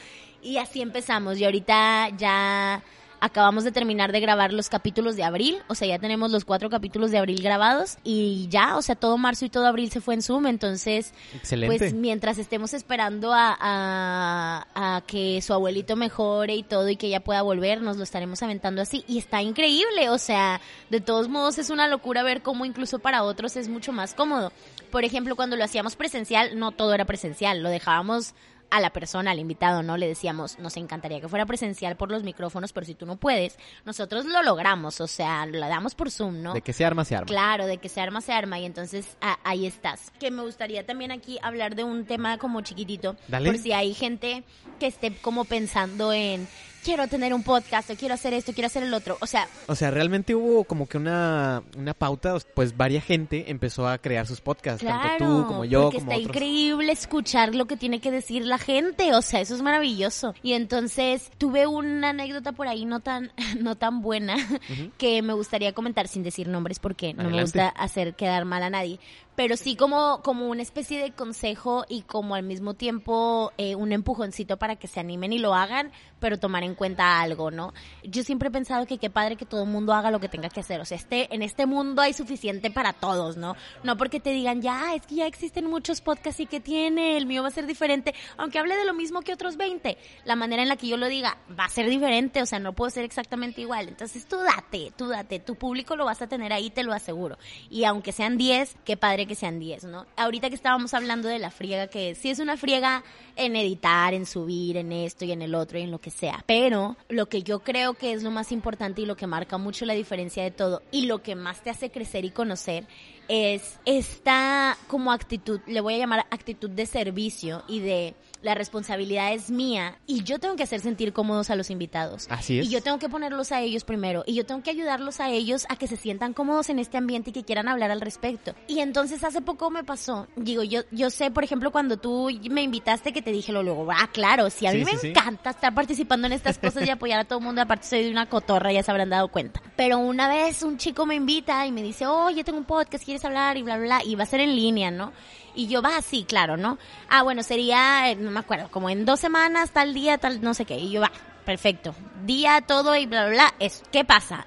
Y así empezamos. Y ahorita ya acabamos de terminar de grabar los capítulos de abril. O sea, ya tenemos los cuatro capítulos de abril grabados. Y ya, o sea, todo marzo y todo abril se fue en Zoom. Entonces, Excelente. pues mientras estemos esperando a, a, a que su abuelito mejore y todo y que ella pueda volver, nos lo estaremos aventando así. Y está increíble, o sea, de todos modos es una locura ver cómo incluso para otros es mucho más cómodo. Por ejemplo, cuando lo hacíamos presencial, no todo era presencial, lo dejábamos a la persona, al invitado, ¿no? Le decíamos, nos encantaría que fuera presencial por los micrófonos, pero si tú no puedes, nosotros lo logramos, o sea, lo damos por Zoom, ¿no? De que se arma, se arma. Claro, de que se arma, se arma y entonces a- ahí estás. Que me gustaría también aquí hablar de un tema como chiquitito. Dale. Por si hay gente que esté como pensando en, quiero tener un podcast o quiero hacer esto, quiero hacer el otro. O sea, O sea, realmente hubo como que una, una pauta, pues varia gente empezó a crear sus podcasts, claro, tanto tú como yo, porque como está otros. increíble escuchar lo que tiene que decir la gente, o sea, eso es maravilloso. Y entonces tuve una anécdota por ahí no tan [LAUGHS] no tan buena que me gustaría comentar sin decir nombres porque no me gusta hacer quedar mal a nadie, pero sí como como una especie de consejo y como al mismo tiempo eh, un empujoncito para que se animen y lo hagan, pero tomar en cuenta algo, ¿no? Yo siempre he pensado que qué padre que todo el mundo haga lo que tenga que hacer, o sea, este en este mundo hay suficiente para todos, ¿no? No porque te digan, ya, es que ya existen muchos podcasts y que tiene, el mío va a ser diferente, aunque hable de lo mismo que otros 20, la manera en la que yo lo diga va a ser diferente, o sea, no puedo ser exactamente igual. Entonces tú date, tú date, tu público lo vas a tener ahí, te lo aseguro. Y aunque sean 10, qué padre que sean 10, ¿no? Ahorita que estábamos hablando de la friega, que sí es una friega en editar, en subir, en esto y en el otro y en lo que sea, pero lo que yo creo que es lo más importante y lo que marca mucho la diferencia de todo y lo que más te hace crecer y conocer es esta como actitud, le voy a llamar actitud de servicio y de la responsabilidad es mía y yo tengo que hacer sentir cómodos a los invitados. Así es. Y yo tengo que ponerlos a ellos primero y yo tengo que ayudarlos a ellos a que se sientan cómodos en este ambiente y que quieran hablar al respecto. Y entonces hace poco me pasó, digo, yo yo sé, por ejemplo, cuando tú me invitaste que te dije lo luego, ah, claro, sí, a mí Sí, me sí, sí. encanta estar participando en estas cosas y apoyar a todo el mundo, aparte soy de una cotorra, ya se habrán dado cuenta. Pero una vez un chico me invita y me dice, oye, tengo un podcast, ¿quieres hablar? Y bla, bla, bla, y va a ser en línea, ¿no? Y yo, va, sí, claro, ¿no? Ah, bueno, sería, eh, no me acuerdo, como en dos semanas, tal día, tal, no sé qué. Y yo, va, perfecto. Día, todo y bla, bla, bla. Es, ¿qué pasa?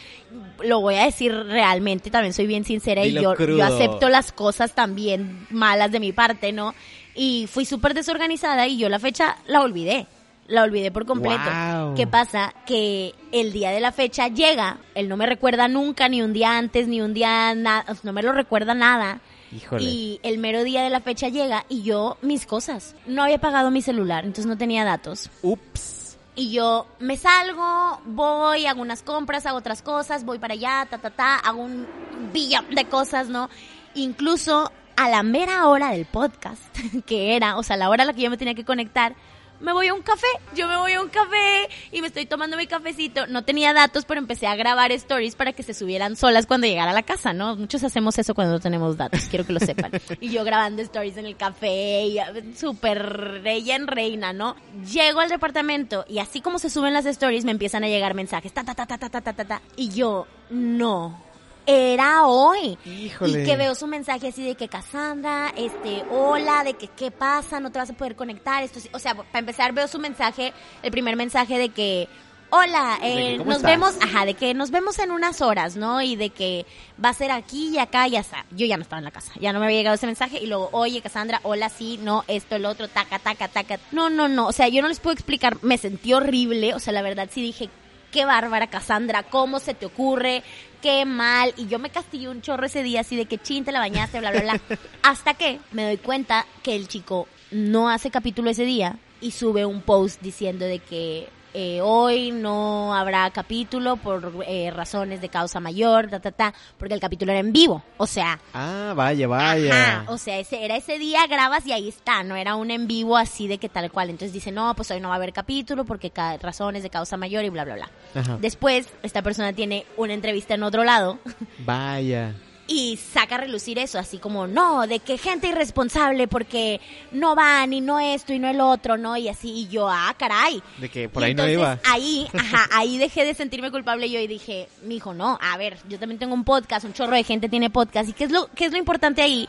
[LAUGHS] Lo voy a decir realmente, también soy bien sincera y yo, crudo. yo acepto las cosas también malas de mi parte, ¿no? Y fui súper desorganizada y yo la fecha la olvidé. La olvidé por completo. Guau. ¿Qué pasa? Que el día de la fecha llega, él no me recuerda nunca, ni un día antes, ni un día nada, no me lo recuerda nada. Híjole. Y el mero día de la fecha llega y yo, mis cosas. No había pagado mi celular, entonces no tenía datos. Ups. Y yo me salgo, voy, hago unas compras, hago otras cosas, voy para allá, ta, ta, ta, hago un billón de cosas, ¿no? Incluso a la mera hora del podcast, [LAUGHS] que era, o sea, la hora a la que yo me tenía que conectar, me voy a un café, yo me voy a un café y me estoy tomando mi cafecito. No tenía datos, pero empecé a grabar stories para que se subieran solas cuando llegara a la casa, ¿no? Muchos hacemos eso cuando no tenemos datos, quiero que lo sepan. [LAUGHS] Y yo grabando stories en el café, y ah, súper reina en reina, ¿no? Llego al departamento y así como se suben las stories, me empiezan a llegar mensajes, ta, ta, ta, ta, ta, ta, ta, ta, ta. Y yo, no. Era hoy. Híjole. Y que veo su mensaje así de que Cassandra, este, hola, de que qué pasa, no te vas a poder conectar. Esto, o sea, para empezar veo su mensaje, el primer mensaje de que, hola, que, eh, ¿cómo nos estás? vemos, ajá, de que nos vemos en unas horas, ¿no? Y de que va a ser aquí y acá y ya está. Yo ya no estaba en la casa, ya no me había llegado ese mensaje y luego, oye, Cassandra, hola, sí, no, esto, el otro, taca, taca, taca. No, no, no, o sea, yo no les puedo explicar, me sentí horrible, o sea, la verdad sí dije, qué bárbara, Cassandra, ¿cómo se te ocurre? Qué mal. Y yo me castigué un chorro ese día, así de que chin, te la bañaste, bla, bla, bla. [LAUGHS] Hasta que me doy cuenta que el chico no hace capítulo ese día y sube un post diciendo de que eh, hoy no habrá capítulo por eh, razones de causa mayor, ta, ta, ta, porque el capítulo era en vivo. O sea, Ah, vaya, vaya. Ajá, o sea, ese, era ese día, grabas y ahí está, no era un en vivo así de que tal cual. Entonces dice, no, pues hoy no va a haber capítulo porque razones de causa mayor y bla, bla, bla. Ajá. Después, esta persona tiene una entrevista en otro lado Vaya. Y saca a relucir eso, así como, no, de que gente irresponsable porque no van y no esto y no el otro, ¿no? Y así, y yo, ah, caray. De que por Y ahí no entonces, iba. Ahí, ajá, ahí dejé de sentirme culpable yo y dije, mijo, no, a ver, yo también tengo un podcast, un chorro de gente tiene podcast. ¿Y qué es lo, qué es lo importante ahí?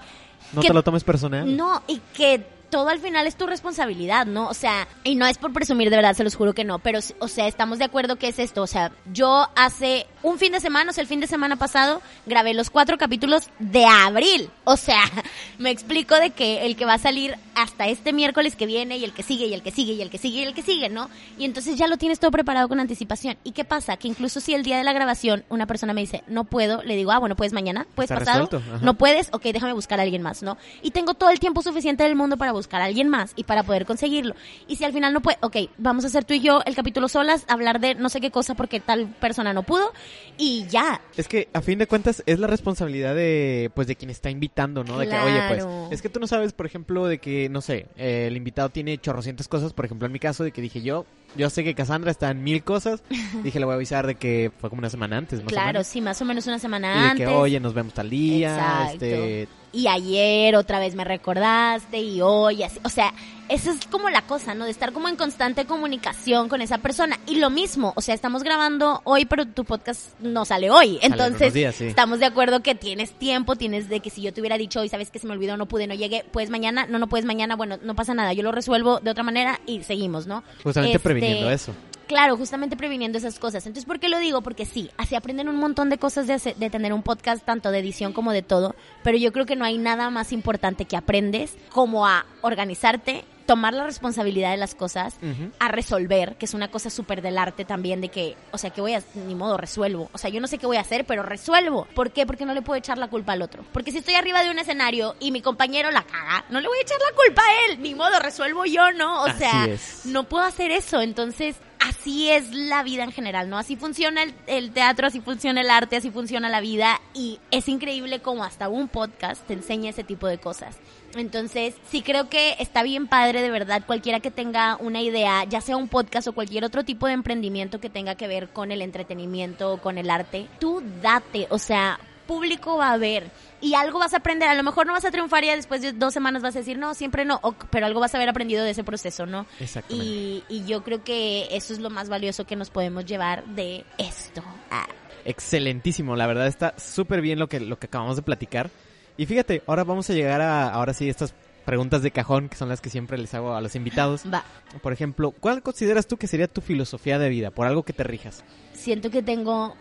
No que- te lo tomes personal. No, y que todo al final es tu responsabilidad, ¿no? O sea, y no es por presumir de verdad, se los juro que no, pero, o sea, estamos de acuerdo que es esto. O sea, yo hace un fin de semana, o sea, el fin de semana pasado, grabé los cuatro capítulos de abril. O sea, [LAUGHS] me explico de que el que va a salir hasta este miércoles que viene y el que sigue y el que sigue y el que sigue y el que sigue, ¿no? Y entonces ya lo tienes todo preparado con anticipación. ¿Y qué pasa? Que incluso si el día de la grabación una persona me dice, no puedo, le digo, ah, bueno, puedes mañana, puedes Está pasado, no puedes, ok, déjame buscar a alguien más, ¿no? Y tengo todo el tiempo suficiente del mundo para buscar a alguien más y para poder conseguirlo. Y si al final no puede, ok, vamos a hacer tú y yo el capítulo solas, hablar de no sé qué cosa porque tal persona no pudo y ya. Es que a fin de cuentas es la responsabilidad de pues de quien está invitando, ¿no? De que, oye, pues, es que tú no sabes, por ejemplo, de que, no sé, eh, el invitado tiene chorrocientas cosas, por ejemplo, en mi caso, de que dije yo, yo sé que Cassandra está en mil cosas, [LAUGHS] dije, le voy a avisar de que fue como una semana antes, más o Claro, menos. sí, más o menos una semana Y de antes. que, oye, nos vemos tal día, Exacto. este... y ayer otra vez me recordaste y hoy así, o sea, esa es como la cosa, ¿no? De estar como en constante comunicación con esa persona. Y lo mismo, o sea, estamos grabando hoy, pero tu podcast no sale hoy. Entonces, unos días, sí. estamos de acuerdo que tienes tiempo, tienes de que si yo te hubiera dicho hoy, sabes que se me olvidó, no pude, no llegué, pues mañana, no, no puedes mañana, bueno, no pasa nada, yo lo resuelvo de otra manera y seguimos, ¿no? Justamente Este, previniendo eso. Claro, justamente previniendo esas cosas. Entonces, ¿por qué lo digo? Porque sí, así aprenden un montón de cosas de, hacer- de tener un podcast, tanto de edición como de todo, pero yo creo que no hay nada más importante que aprendes como a organizarte, tomar la responsabilidad de las cosas, a resolver, que es una cosa súper del arte también, de que, o sea, que voy a, ni modo, resuelvo. O sea, yo no sé qué voy a hacer, pero resuelvo. ¿Por qué? Porque no le puedo echar la culpa al otro. Porque si estoy arriba de un escenario y mi compañero la caga, no le voy a echar la culpa a él, ni modo, resuelvo yo, ¿no? O Así sea, es. no puedo hacer eso. Entonces, así es la vida en general, ¿no? Así funciona el, teatro, así funciona el arte, así funciona la vida y es increíble como hasta un podcast te enseña ese tipo de cosas. Entonces, sí creo que está bien padre de verdad cualquiera que tenga una idea, ya sea un podcast o cualquier otro tipo de emprendimiento que tenga que ver con el entretenimiento o con el arte, tú date, o sea, público va a ver y algo vas a aprender. A lo mejor no vas a triunfar y después de dos semanas vas a decir, no, siempre no, pero algo vas a haber aprendido de ese proceso, ¿no? Exactamente. Y, y yo creo que eso es lo más valioso que nos podemos llevar de esto. Ah. Excelentísimo, la verdad está súper bien lo que, lo que acabamos de platicar. Y fíjate, ahora vamos a llegar a, ahora sí, estas preguntas de cajón, que son las que siempre les hago a los invitados. Va. Por ejemplo, ¿cuál consideras tú que sería tu filosofía de vida? Por algo que te rijas. Siento que tengo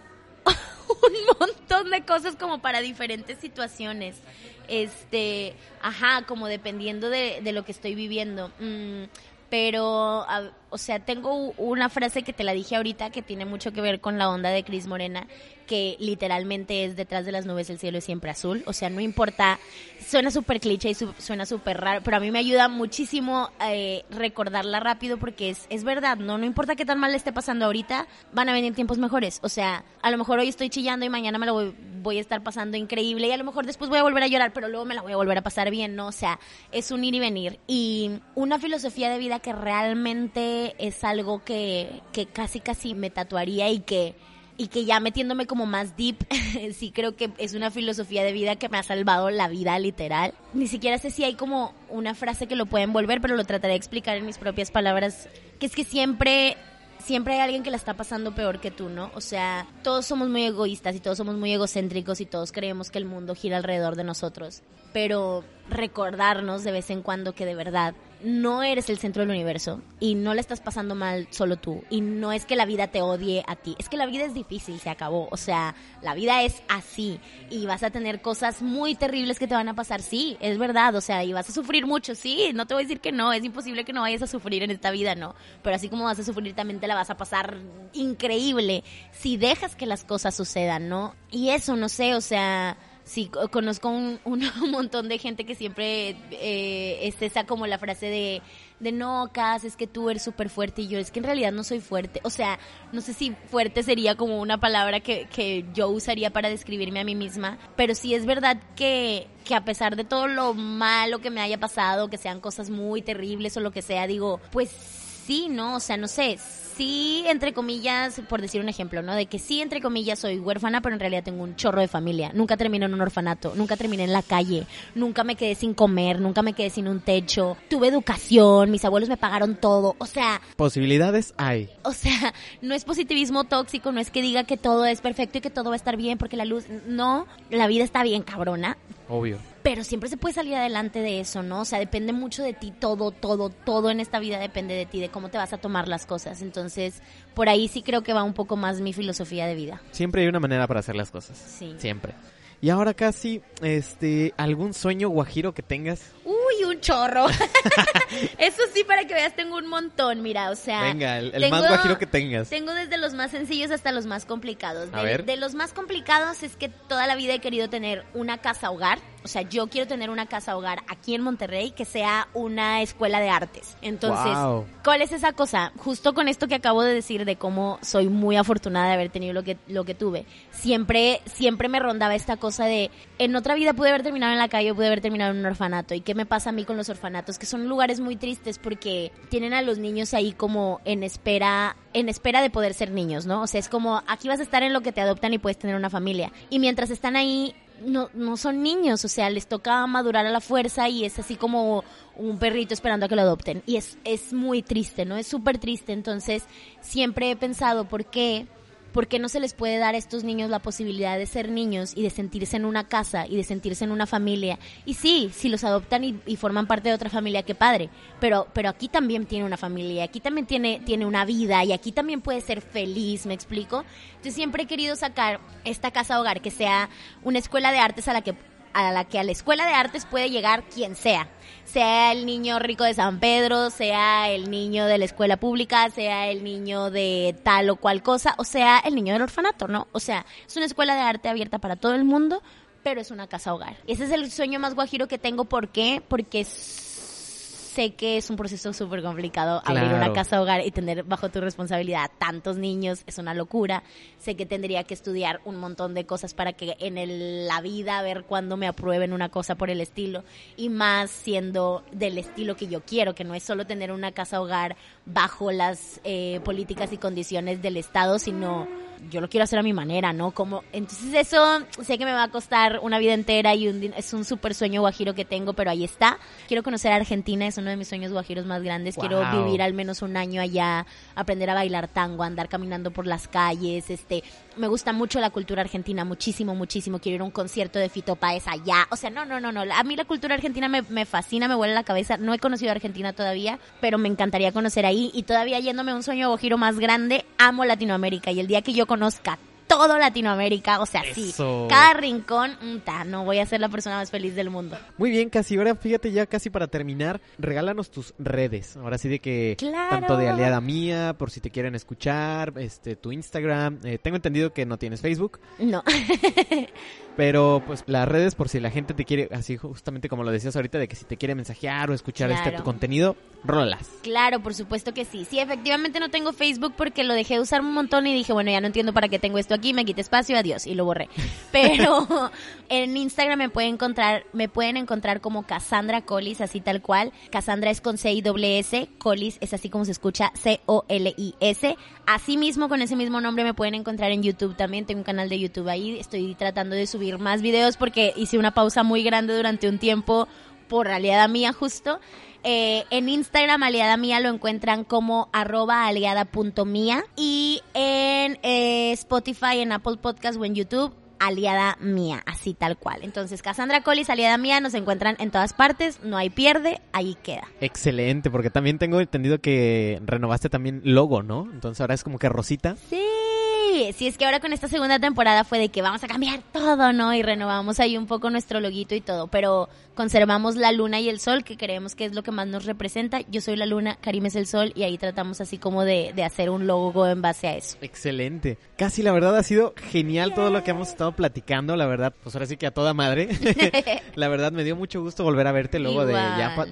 [LAUGHS] un montón de cosas como para diferentes situaciones. Este, ajá, como dependiendo de, de lo que estoy viviendo. Mm, pero, o sea, tengo una frase que te la dije ahorita que tiene mucho que ver con la onda de Cris Morena, que literalmente es detrás de las nubes el cielo es siempre azul. O sea, no importa, suena súper cliché y su, suena súper raro, pero a mí me ayuda muchísimo eh, recordarla rápido porque es, es verdad, ¿no? No importa qué tan mal le esté pasando ahorita, van a venir tiempos mejores. O sea, a lo mejor hoy estoy chillando y mañana me lo voy, voy a estar pasando increíble y a lo mejor después voy a volver a llorar, pero luego me la voy a volver a pasar bien, ¿no? O sea, es un ir y venir. Y una filosofía de vida que realmente es algo que, que casi casi me tatuaría y que y que ya metiéndome como más deep, [LAUGHS] sí creo que es una filosofía de vida que me ha salvado la vida literal. Ni siquiera sé si hay como una frase que lo puede envolver, pero lo trataré de explicar en mis propias palabras, que es que siempre siempre hay alguien que la está pasando peor que tú, ¿no? O sea, todos somos muy egoístas y todos somos muy egocéntricos y todos creemos que el mundo gira alrededor de nosotros. Pero recordarnos de vez en cuando que de verdad no eres el centro del universo y no le estás pasando mal solo tú. Y no es que la vida te odie a ti, es que la vida es difícil, se acabó, o sea, la vida es así y vas a tener cosas muy terribles que te van a pasar, sí, es verdad, o sea, y vas a sufrir mucho, sí, no te voy a decir que no, es imposible que no vayas a sufrir en esta vida, no, pero así como vas a sufrir también te la vas a pasar increíble si dejas que las cosas sucedan, ¿no? Y eso, no sé, o sea sí, conozco un, [LAUGHS] un, montón de gente que siempre eh, es esa como la frase de, de no, Cas, es que tú eres súper fuerte y yo es que en realidad no soy fuerte. O sea, no sé si fuerte sería como una palabra que, que yo usaría para describirme a mí misma, pero sí es verdad que, que a pesar de todo lo malo que me haya pasado, que sean cosas muy terribles o lo que sea, digo, pues sí, ¿no? O sea, no sé, sí, entre comillas, por decir un ejemplo, ¿no? De que sí, entre comillas, soy huérfana, pero en realidad tengo un chorro de familia. Nunca terminé en un orfanato, nunca terminé en la calle, nunca me quedé sin comer, nunca me quedé sin un techo. Tuve educación, mis abuelos me pagaron todo. O sea... Posibilidades hay. O sea, no es positivismo tóxico, no es que diga que todo es perfecto y que todo va a estar bien porque la luz... No, la vida está bien cabrona. Obvio pero siempre se puede salir adelante de eso, ¿no? O sea, depende mucho de ti, todo, todo, todo en esta vida depende de ti, de cómo te vas a tomar las cosas. Entonces, por ahí sí creo que va un poco más mi filosofía de vida. Siempre hay una manera para hacer las cosas. Sí. Siempre. Y ahora casi, este, ¿algún sueño guajiro que tengas? Uy, un chorro. [LAUGHS] Eso sí, para que veas, tengo un montón, mira, o sea. Venga, el, el tengo, más guajiro que tengas. Tengo desde los más sencillos hasta los más complicados. A ver. de los más complicados es que toda la vida he querido tener una casa hogar. O sea, yo quiero tener una casa hogar aquí en Monterrey que sea una escuela de artes. Entonces, Wow. ¿cuál es esa cosa? Justo con esto que acabo de decir de cómo soy muy afortunada de haber tenido lo que, lo que tuve. Siempre, siempre me rondaba esta cosa de, en otra vida pude haber terminado en la calle o pude haber terminado en un orfanato. ¿Y qué me pasa a mí con los orfanatos? Que son lugares muy tristes porque tienen a los niños ahí como en espera, en espera de poder ser niños, ¿no? O sea, es como, aquí vas a estar en lo que te adoptan y puedes tener una familia. Y mientras están ahí, no, no son niños, o sea, les toca madurar a la fuerza y es así como un perrito esperando a que lo adopten. Y es, es muy triste, ¿no? Es súper triste. Entonces, siempre he pensado, ¿por qué? ¿Por qué no se les puede dar a estos niños la posibilidad de ser niños y de sentirse en una casa y de sentirse en una familia? Y sí, si los adoptan y, forman parte de otra familia, qué padre. Pero, pero aquí también tiene una familia, aquí también tiene, tiene una vida y aquí también puede ser feliz, ¿me explico? Entonces siempre he querido sacar esta casa hogar que sea una escuela de artes a la que a la que a la escuela de artes puede llegar quien sea. Sea el niño rico de San Pedro, sea el niño de la escuela pública, sea el niño de tal o cual cosa, o sea el niño del orfanato, ¿no? O sea, es una escuela de arte abierta para todo el mundo, pero es una casa hogar. Ese es el sueño más guajiro que tengo. ¿Por qué? Porque sé que es un proceso súper complicado abrir una Claro. casa hogar y tener bajo tu responsabilidad a tantos niños, es una locura. Sé que tendría que estudiar un montón de cosas para que en el- la vida, a ver cuándo me aprueben una cosa por el estilo. Y más siendo del estilo que yo quiero, que no es solo tener una casa hogar bajo las eh, políticas y condiciones del Estado, sino yo lo quiero hacer a mi manera, ¿no? Como, entonces eso sé que me va a costar una vida entera y un es un súper sueño guajiro que tengo, pero ahí está. Quiero conocer Argentina, es uno de mis sueños guajiros más grandes. Quiero vivir al menos un año allá, aprender a bailar tango, andar caminando por las calles, este, me gusta mucho la cultura argentina, muchísimo, muchísimo. Quiero ir a un concierto de Fito Páez allá. O sea, no, no, no, no. A mí la cultura argentina me, me fascina, me vuela la cabeza. No he conocido Argentina todavía, pero me encantaría conocer ahí. Y todavía yéndome a un sueño guajiro más grande, amo Latinoamérica. Y el día que yo conozca todo Latinoamérica, o sea, sí, cada rincón, ta, no voy a ser la persona más feliz del mundo. Muy bien, casi. Ahora fíjate ya casi para terminar, regálanos tus redes. Ahora sí de que Claro. tanto de aliada mía, por si te quieren escuchar, este, tu Instagram. Eh, tengo entendido que no tienes Facebook, No. [LAUGHS] pero pues las redes por si la gente te quiere, así justamente como lo decías ahorita, de que si te quiere mensajear o escuchar este tu contenido, rolas. Claro, por supuesto que sí. Sí, efectivamente no tengo Facebook porque lo dejé de usar un montón y dije, bueno, ya no entiendo para qué tengo esto aquí, me quité espacio, adiós, y lo borré. Pero [LAUGHS] en Instagram me pueden encontrar, me pueden encontrar como Cassandra Collis, así tal cual. Cassandra es con C doble S, Collis es así como se escucha, C-O-L-I-S. Así mismo, con ese mismo nombre me pueden encontrar en YouTube también. Tengo un canal de YouTube ahí. Estoy tratando de subir más videos porque hice una pausa muy grande durante un tiempo por aliada mía justo. Eh, en Instagram, aliada mía, lo encuentran como arroba aliada.mía. Y en eh, Spotify, en Apple Podcast o en YouTube, aliada mía, así tal cual. Entonces, Cassandra Collis, aliada mía, nos encuentran en todas partes, no hay pierde, ahí queda. Excelente, porque también tengo entendido que renovaste también logo, ¿no? Entonces ahora es como que Rosita. Sí, sí, es que ahora con esta segunda temporada fue de que vamos a cambiar todo, ¿no? Y renovamos ahí un poco nuestro loguito y todo, pero conservamos la luna y el sol, que creemos que es lo que más nos representa. Yo soy la luna, Karim es el sol, y ahí tratamos así como de, de hacer un logo en base a eso. Excelente. Casi la verdad ha sido genial todo lo que hemos estado platicando, la verdad, pues ahora sí que a toda madre. [LAUGHS] la verdad me dio mucho gusto volver a verte luego de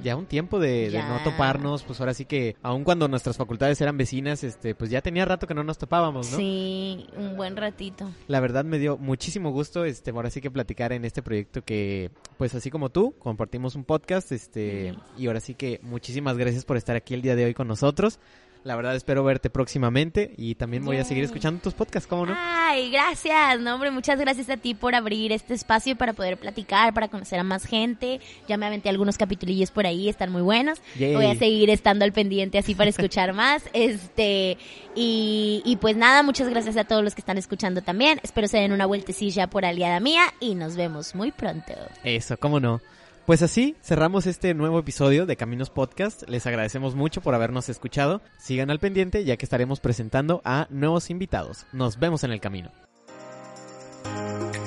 ya, un tiempo de, no toparnos, pues ahora sí que aun cuando nuestras facultades eran vecinas, este, pues ya tenía rato que no nos topábamos, ¿no? Sí, un buen ratito. La verdad me dio muchísimo gusto, este, ahora sí que platicar en este proyecto que, pues así como tú, compartimos un podcast, este, y ahora sí que muchísimas gracias por estar aquí el día de hoy con nosotros. La verdad espero verte próximamente y también voy a seguir escuchando tus podcasts, ¿cómo no? Ay, gracias, no hombre, muchas gracias a ti por abrir este espacio para poder platicar, para conocer a más gente. Ya me aventé algunos capitulillos por ahí, están muy buenos. Yay. Voy a seguir estando al pendiente así para escuchar [LAUGHS] más. Este, y, y pues nada, muchas gracias a todos los que están escuchando también. Espero se den una vueltecilla por aliada mía y nos vemos muy pronto. Eso, ¿cómo no? Pues así cerramos este nuevo episodio de Caminos Podcast. Les agradecemos mucho por habernos escuchado. Sigan al pendiente ya que estaremos presentando a nuevos invitados. Nos vemos en el camino.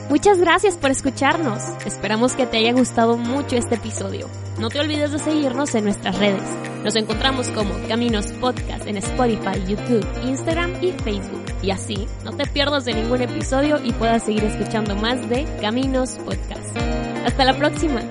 Muchas gracias por escucharnos. Esperamos que te haya gustado mucho este episodio. No te olvides de seguirnos en nuestras redes. Nos encontramos como Caminos Podcast en Spotify, YouTube, Instagram y Facebook. Y así no te pierdas de ningún episodio y puedas seguir escuchando más de Caminos Podcast. Hasta la próxima.